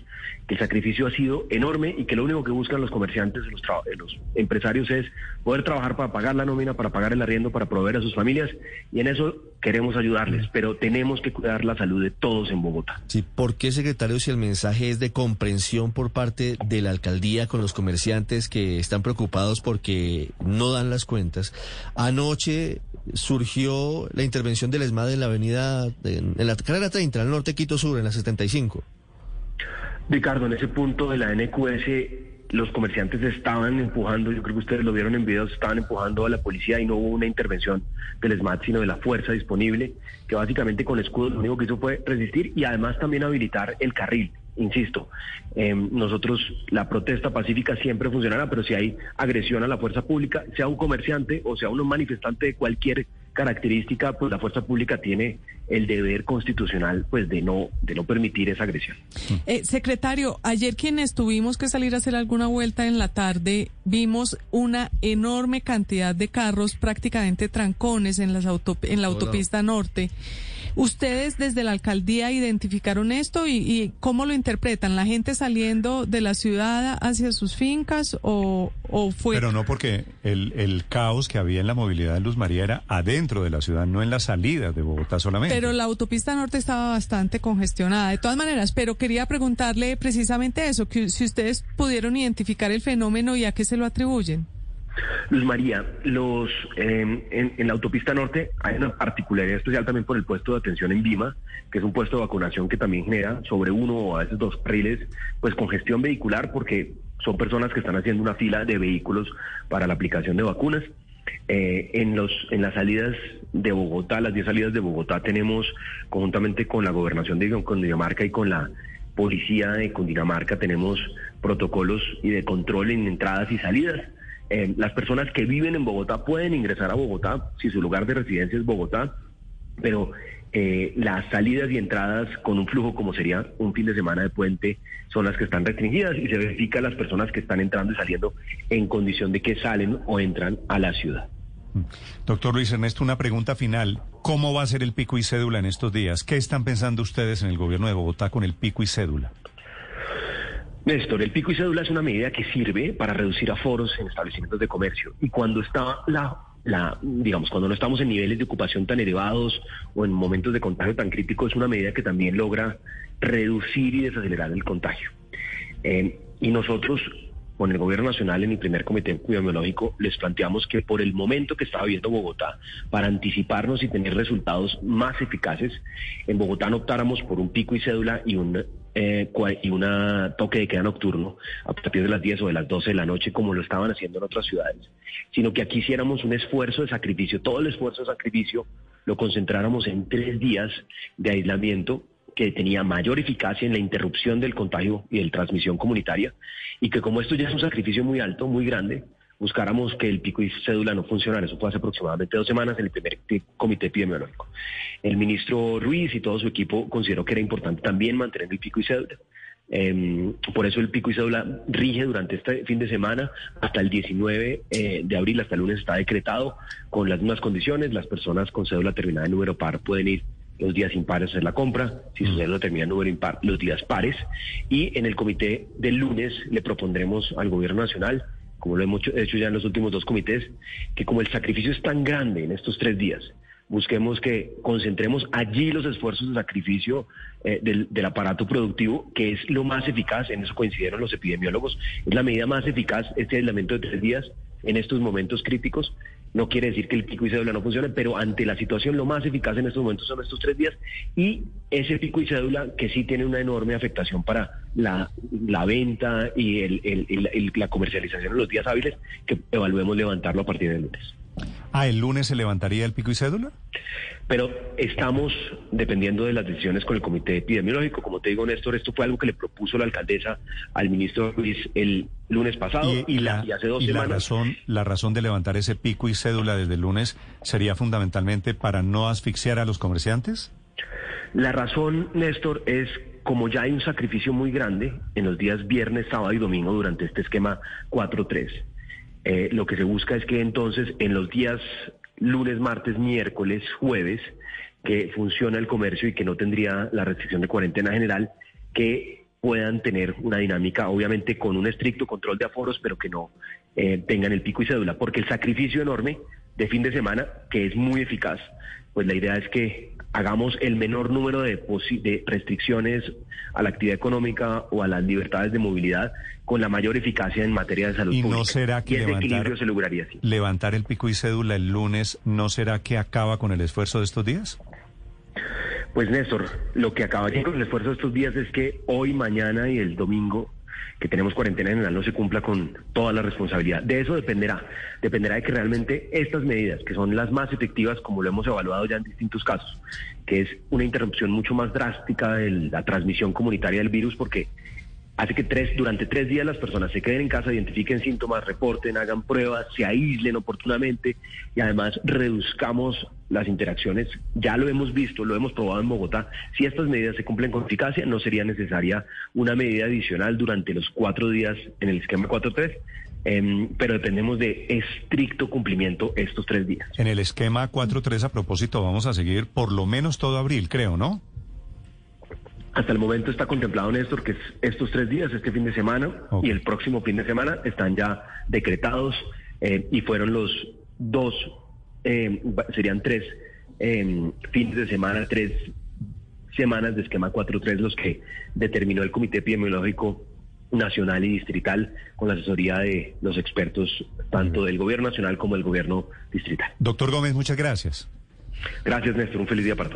que el sacrificio ha sido enorme y que lo único que buscan los comerciantes, los, los empresarios es poder trabajar para pagar la nómina, para pagar el arriendo, para proveer a sus familias, y en eso queremos ayudarles, pero tenemos que cuidar la salud de todos en Bogotá. Sí, ¿por qué, secretario, si el mensaje es de comprensión por parte de la alcaldía con los comerciantes que están preocupados porque no dan las cuentas? Anoche surgió la intervención del ESMAD en la avenida, en, en la carrera 30, al norte Quito Sur, en la 75. Ricardo, en ese punto de la NQS los comerciantes estaban empujando, yo creo que ustedes lo vieron en videos, estaban empujando a la policía y no hubo una intervención del SMAT, sino de la fuerza disponible, que básicamente con escudos lo único que hizo fue resistir y además también habilitar el carril. Insisto, eh, nosotros la protesta pacífica siempre funcionará, pero si hay agresión a la fuerza pública, sea un comerciante o sea un manifestante de cualquier característica, pues la fuerza pública tiene el deber constitucional pues de no de no permitir esa agresión. Eh, secretario, ayer quienes tuvimos que salir a hacer alguna vuelta en la tarde, vimos una enorme cantidad de carros, prácticamente trancones en las autop en la autopista norte. ¿Ustedes desde la alcaldía identificaron esto y, y, cómo lo interpretan? ¿La gente saliendo de la ciudad hacia sus fincas o, o fue...? Pero no porque el, el, caos que había en la movilidad de Luz María era adentro de la ciudad, no en la salida de Bogotá solamente. Pero la autopista norte estaba bastante congestionada, de todas maneras, pero quería preguntarle precisamente eso, que si ustedes pudieron identificar el fenómeno y a qué se lo atribuyen. Luz María, los em, en, la autopista norte hay una particularidad especial también por el puesto de atención en Vima, que es un puesto de vacunación que también genera sobre uno o a veces dos carriles, pues congestión vehicular, porque son personas que están haciendo una fila de vehículos para la aplicación de vacunas. Eh, en, los, en las salidas de Bogotá, las 10 salidas de Bogotá, tenemos conjuntamente con la gobernación de Cundinamarca y con la policía de Cundinamarca, tenemos protocolos y de control en entradas y salidas. Eh, las personas que viven en Bogotá pueden ingresar a Bogotá si su lugar de residencia es Bogotá, pero eh, las salidas y entradas con un flujo como sería un fin de semana de puente son las que están restringidas y se verifica las personas que están entrando y saliendo en condición de que salen o entran a la ciudad. Doctor Luis Ernesto, una pregunta final. ¿Cómo va a ser el pico y cédula en estos días? ¿Qué están pensando ustedes en el gobierno de Bogotá con el pico y cédula? Néstor, el pico y cédula es una medida que sirve para reducir aforos en establecimientos de comercio. Y cuando está la, digamos, cuando no estamos en niveles de ocupación tan elevados o en momentos de contagio tan críticos, es una medida que también logra reducir y desacelerar el contagio. Eh, y nosotros con el gobierno nacional en el primer comité epidemiológico les planteamos que por el momento que estaba viendo Bogotá, para anticiparnos y tener resultados más eficaces, en Bogotá no optáramos por un pico y cédula y un eh, y una toque de queda nocturno a partir de las 10 o de las 12 de la noche como lo estaban haciendo en otras ciudades, sino que aquí hiciéramos un esfuerzo de sacrificio, todo el esfuerzo de sacrificio lo concentráramos en tres días de aislamiento que tenía mayor eficacia en la interrupción del contagio y de la transmisión comunitaria, y que como esto ya es un sacrificio muy alto, muy grande, buscáramos que el pico y cédula no funcionara. Eso fue hace aproximadamente dos semanas en el primer comité epidemiológico. El ministro Ruiz y todo su equipo consideró que era importante también mantener el pico y cédula. Em, por eso el pico y cédula rige durante este fin de semana hasta el 19 eh, de abril, hasta el lunes está decretado con las mismas condiciones. Las personas con cédula terminada en número par pueden ir los días impares hacer la compra, si su cédula termina en número impar, los días pares. Y en el comité del lunes le propondremos al gobierno nacional, como lo hemos hecho ya en los últimos dos comités, que como el sacrificio es tan grande en estos tres días, busquemos que concentremos allí los esfuerzos de sacrificio eh, del, del, aparato productivo, que es lo más eficaz, en eso coincidieron los epidemiólogos, es la medida más eficaz, este aislamiento de tres días en estos momentos críticos, no quiere decir que el pico y cédula no funcione, pero ante la situación lo más eficaz en estos momentos son estos tres días y ese pico y cédula que sí tiene una enorme afectación para la, venta y el, la comercialización en los días hábiles, que evaluemos levantarlo a partir del lunes. Ah, ¿el lunes se levantaría el pico y cédula? Pero estamos dependiendo de las decisiones con el comité epidemiológico. Como te digo, Néstor, esto fue algo que le propuso la alcaldesa al ministro Luis el lunes pasado y, hace dos semanas. La razón, la razón de levantar ese pico y cédula desde el lunes sería fundamentalmente para no asfixiar a los comerciantes. La razón, Néstor, es como ya hay un sacrificio muy grande en los días viernes, sábado y domingo durante este esquema 4-3 eh, lo que se busca es que entonces en los días lunes, martes, miércoles, jueves, que funciona el comercio y que no tendría la restricción de cuarentena general, que puedan tener una dinámica, obviamente con un estricto control de aforos, pero que no eh, tengan el pico y cédula, porque el sacrificio enorme de fin de semana, que es muy eficaz, pues la idea es que hagamos el menor número de, de, restricciones a la actividad económica o a las libertades de movilidad con la mayor eficacia en materia de salud ¿Y no será que levantar, se lograría así. levantar el pico y cédula el lunes no será que acaba con el esfuerzo de estos días? Pues Néstor, lo que acabaría con el esfuerzo de estos días es que hoy, mañana y el domingo que tenemos cuarentena general no se cumpla con toda la responsabilidad. De eso dependerá. Dependerá de que realmente estas medidas, que son las más efectivas, como lo hemos evaluado ya en distintos casos, que es una interrupción mucho más drástica de la transmisión comunitaria del virus, porque hace que tres, durante tres días las personas se queden en casa, identifiquen síntomas, reporten, hagan pruebas, se aíslen oportunamente y además reduzcamos las interacciones. Ya lo hemos visto, lo hemos probado en Bogotá. Si estas medidas se cumplen con eficacia, no sería necesaria una medida adicional durante los cuatro días en el esquema 4.3. Em, pero dependemos de estricto cumplimiento estos tres días. En el esquema 4.3, a propósito, vamos a seguir por lo menos todo abril, creo, ¿no? Hasta el momento está contemplado, Néstor, que estos tres días, este fin de semana y el próximo fin de semana, están ya decretados eh, y fueron los dos, eh, serían tres eh, fines de semana, tres semanas de esquema 4.3 los que determinó el Comité Epidemiológico nacional y distrital con la asesoría de los expertos tanto del gobierno nacional como del gobierno distrital. Doctor Gómez, muchas gracias. Gracias, Néstor. Un feliz día para todos.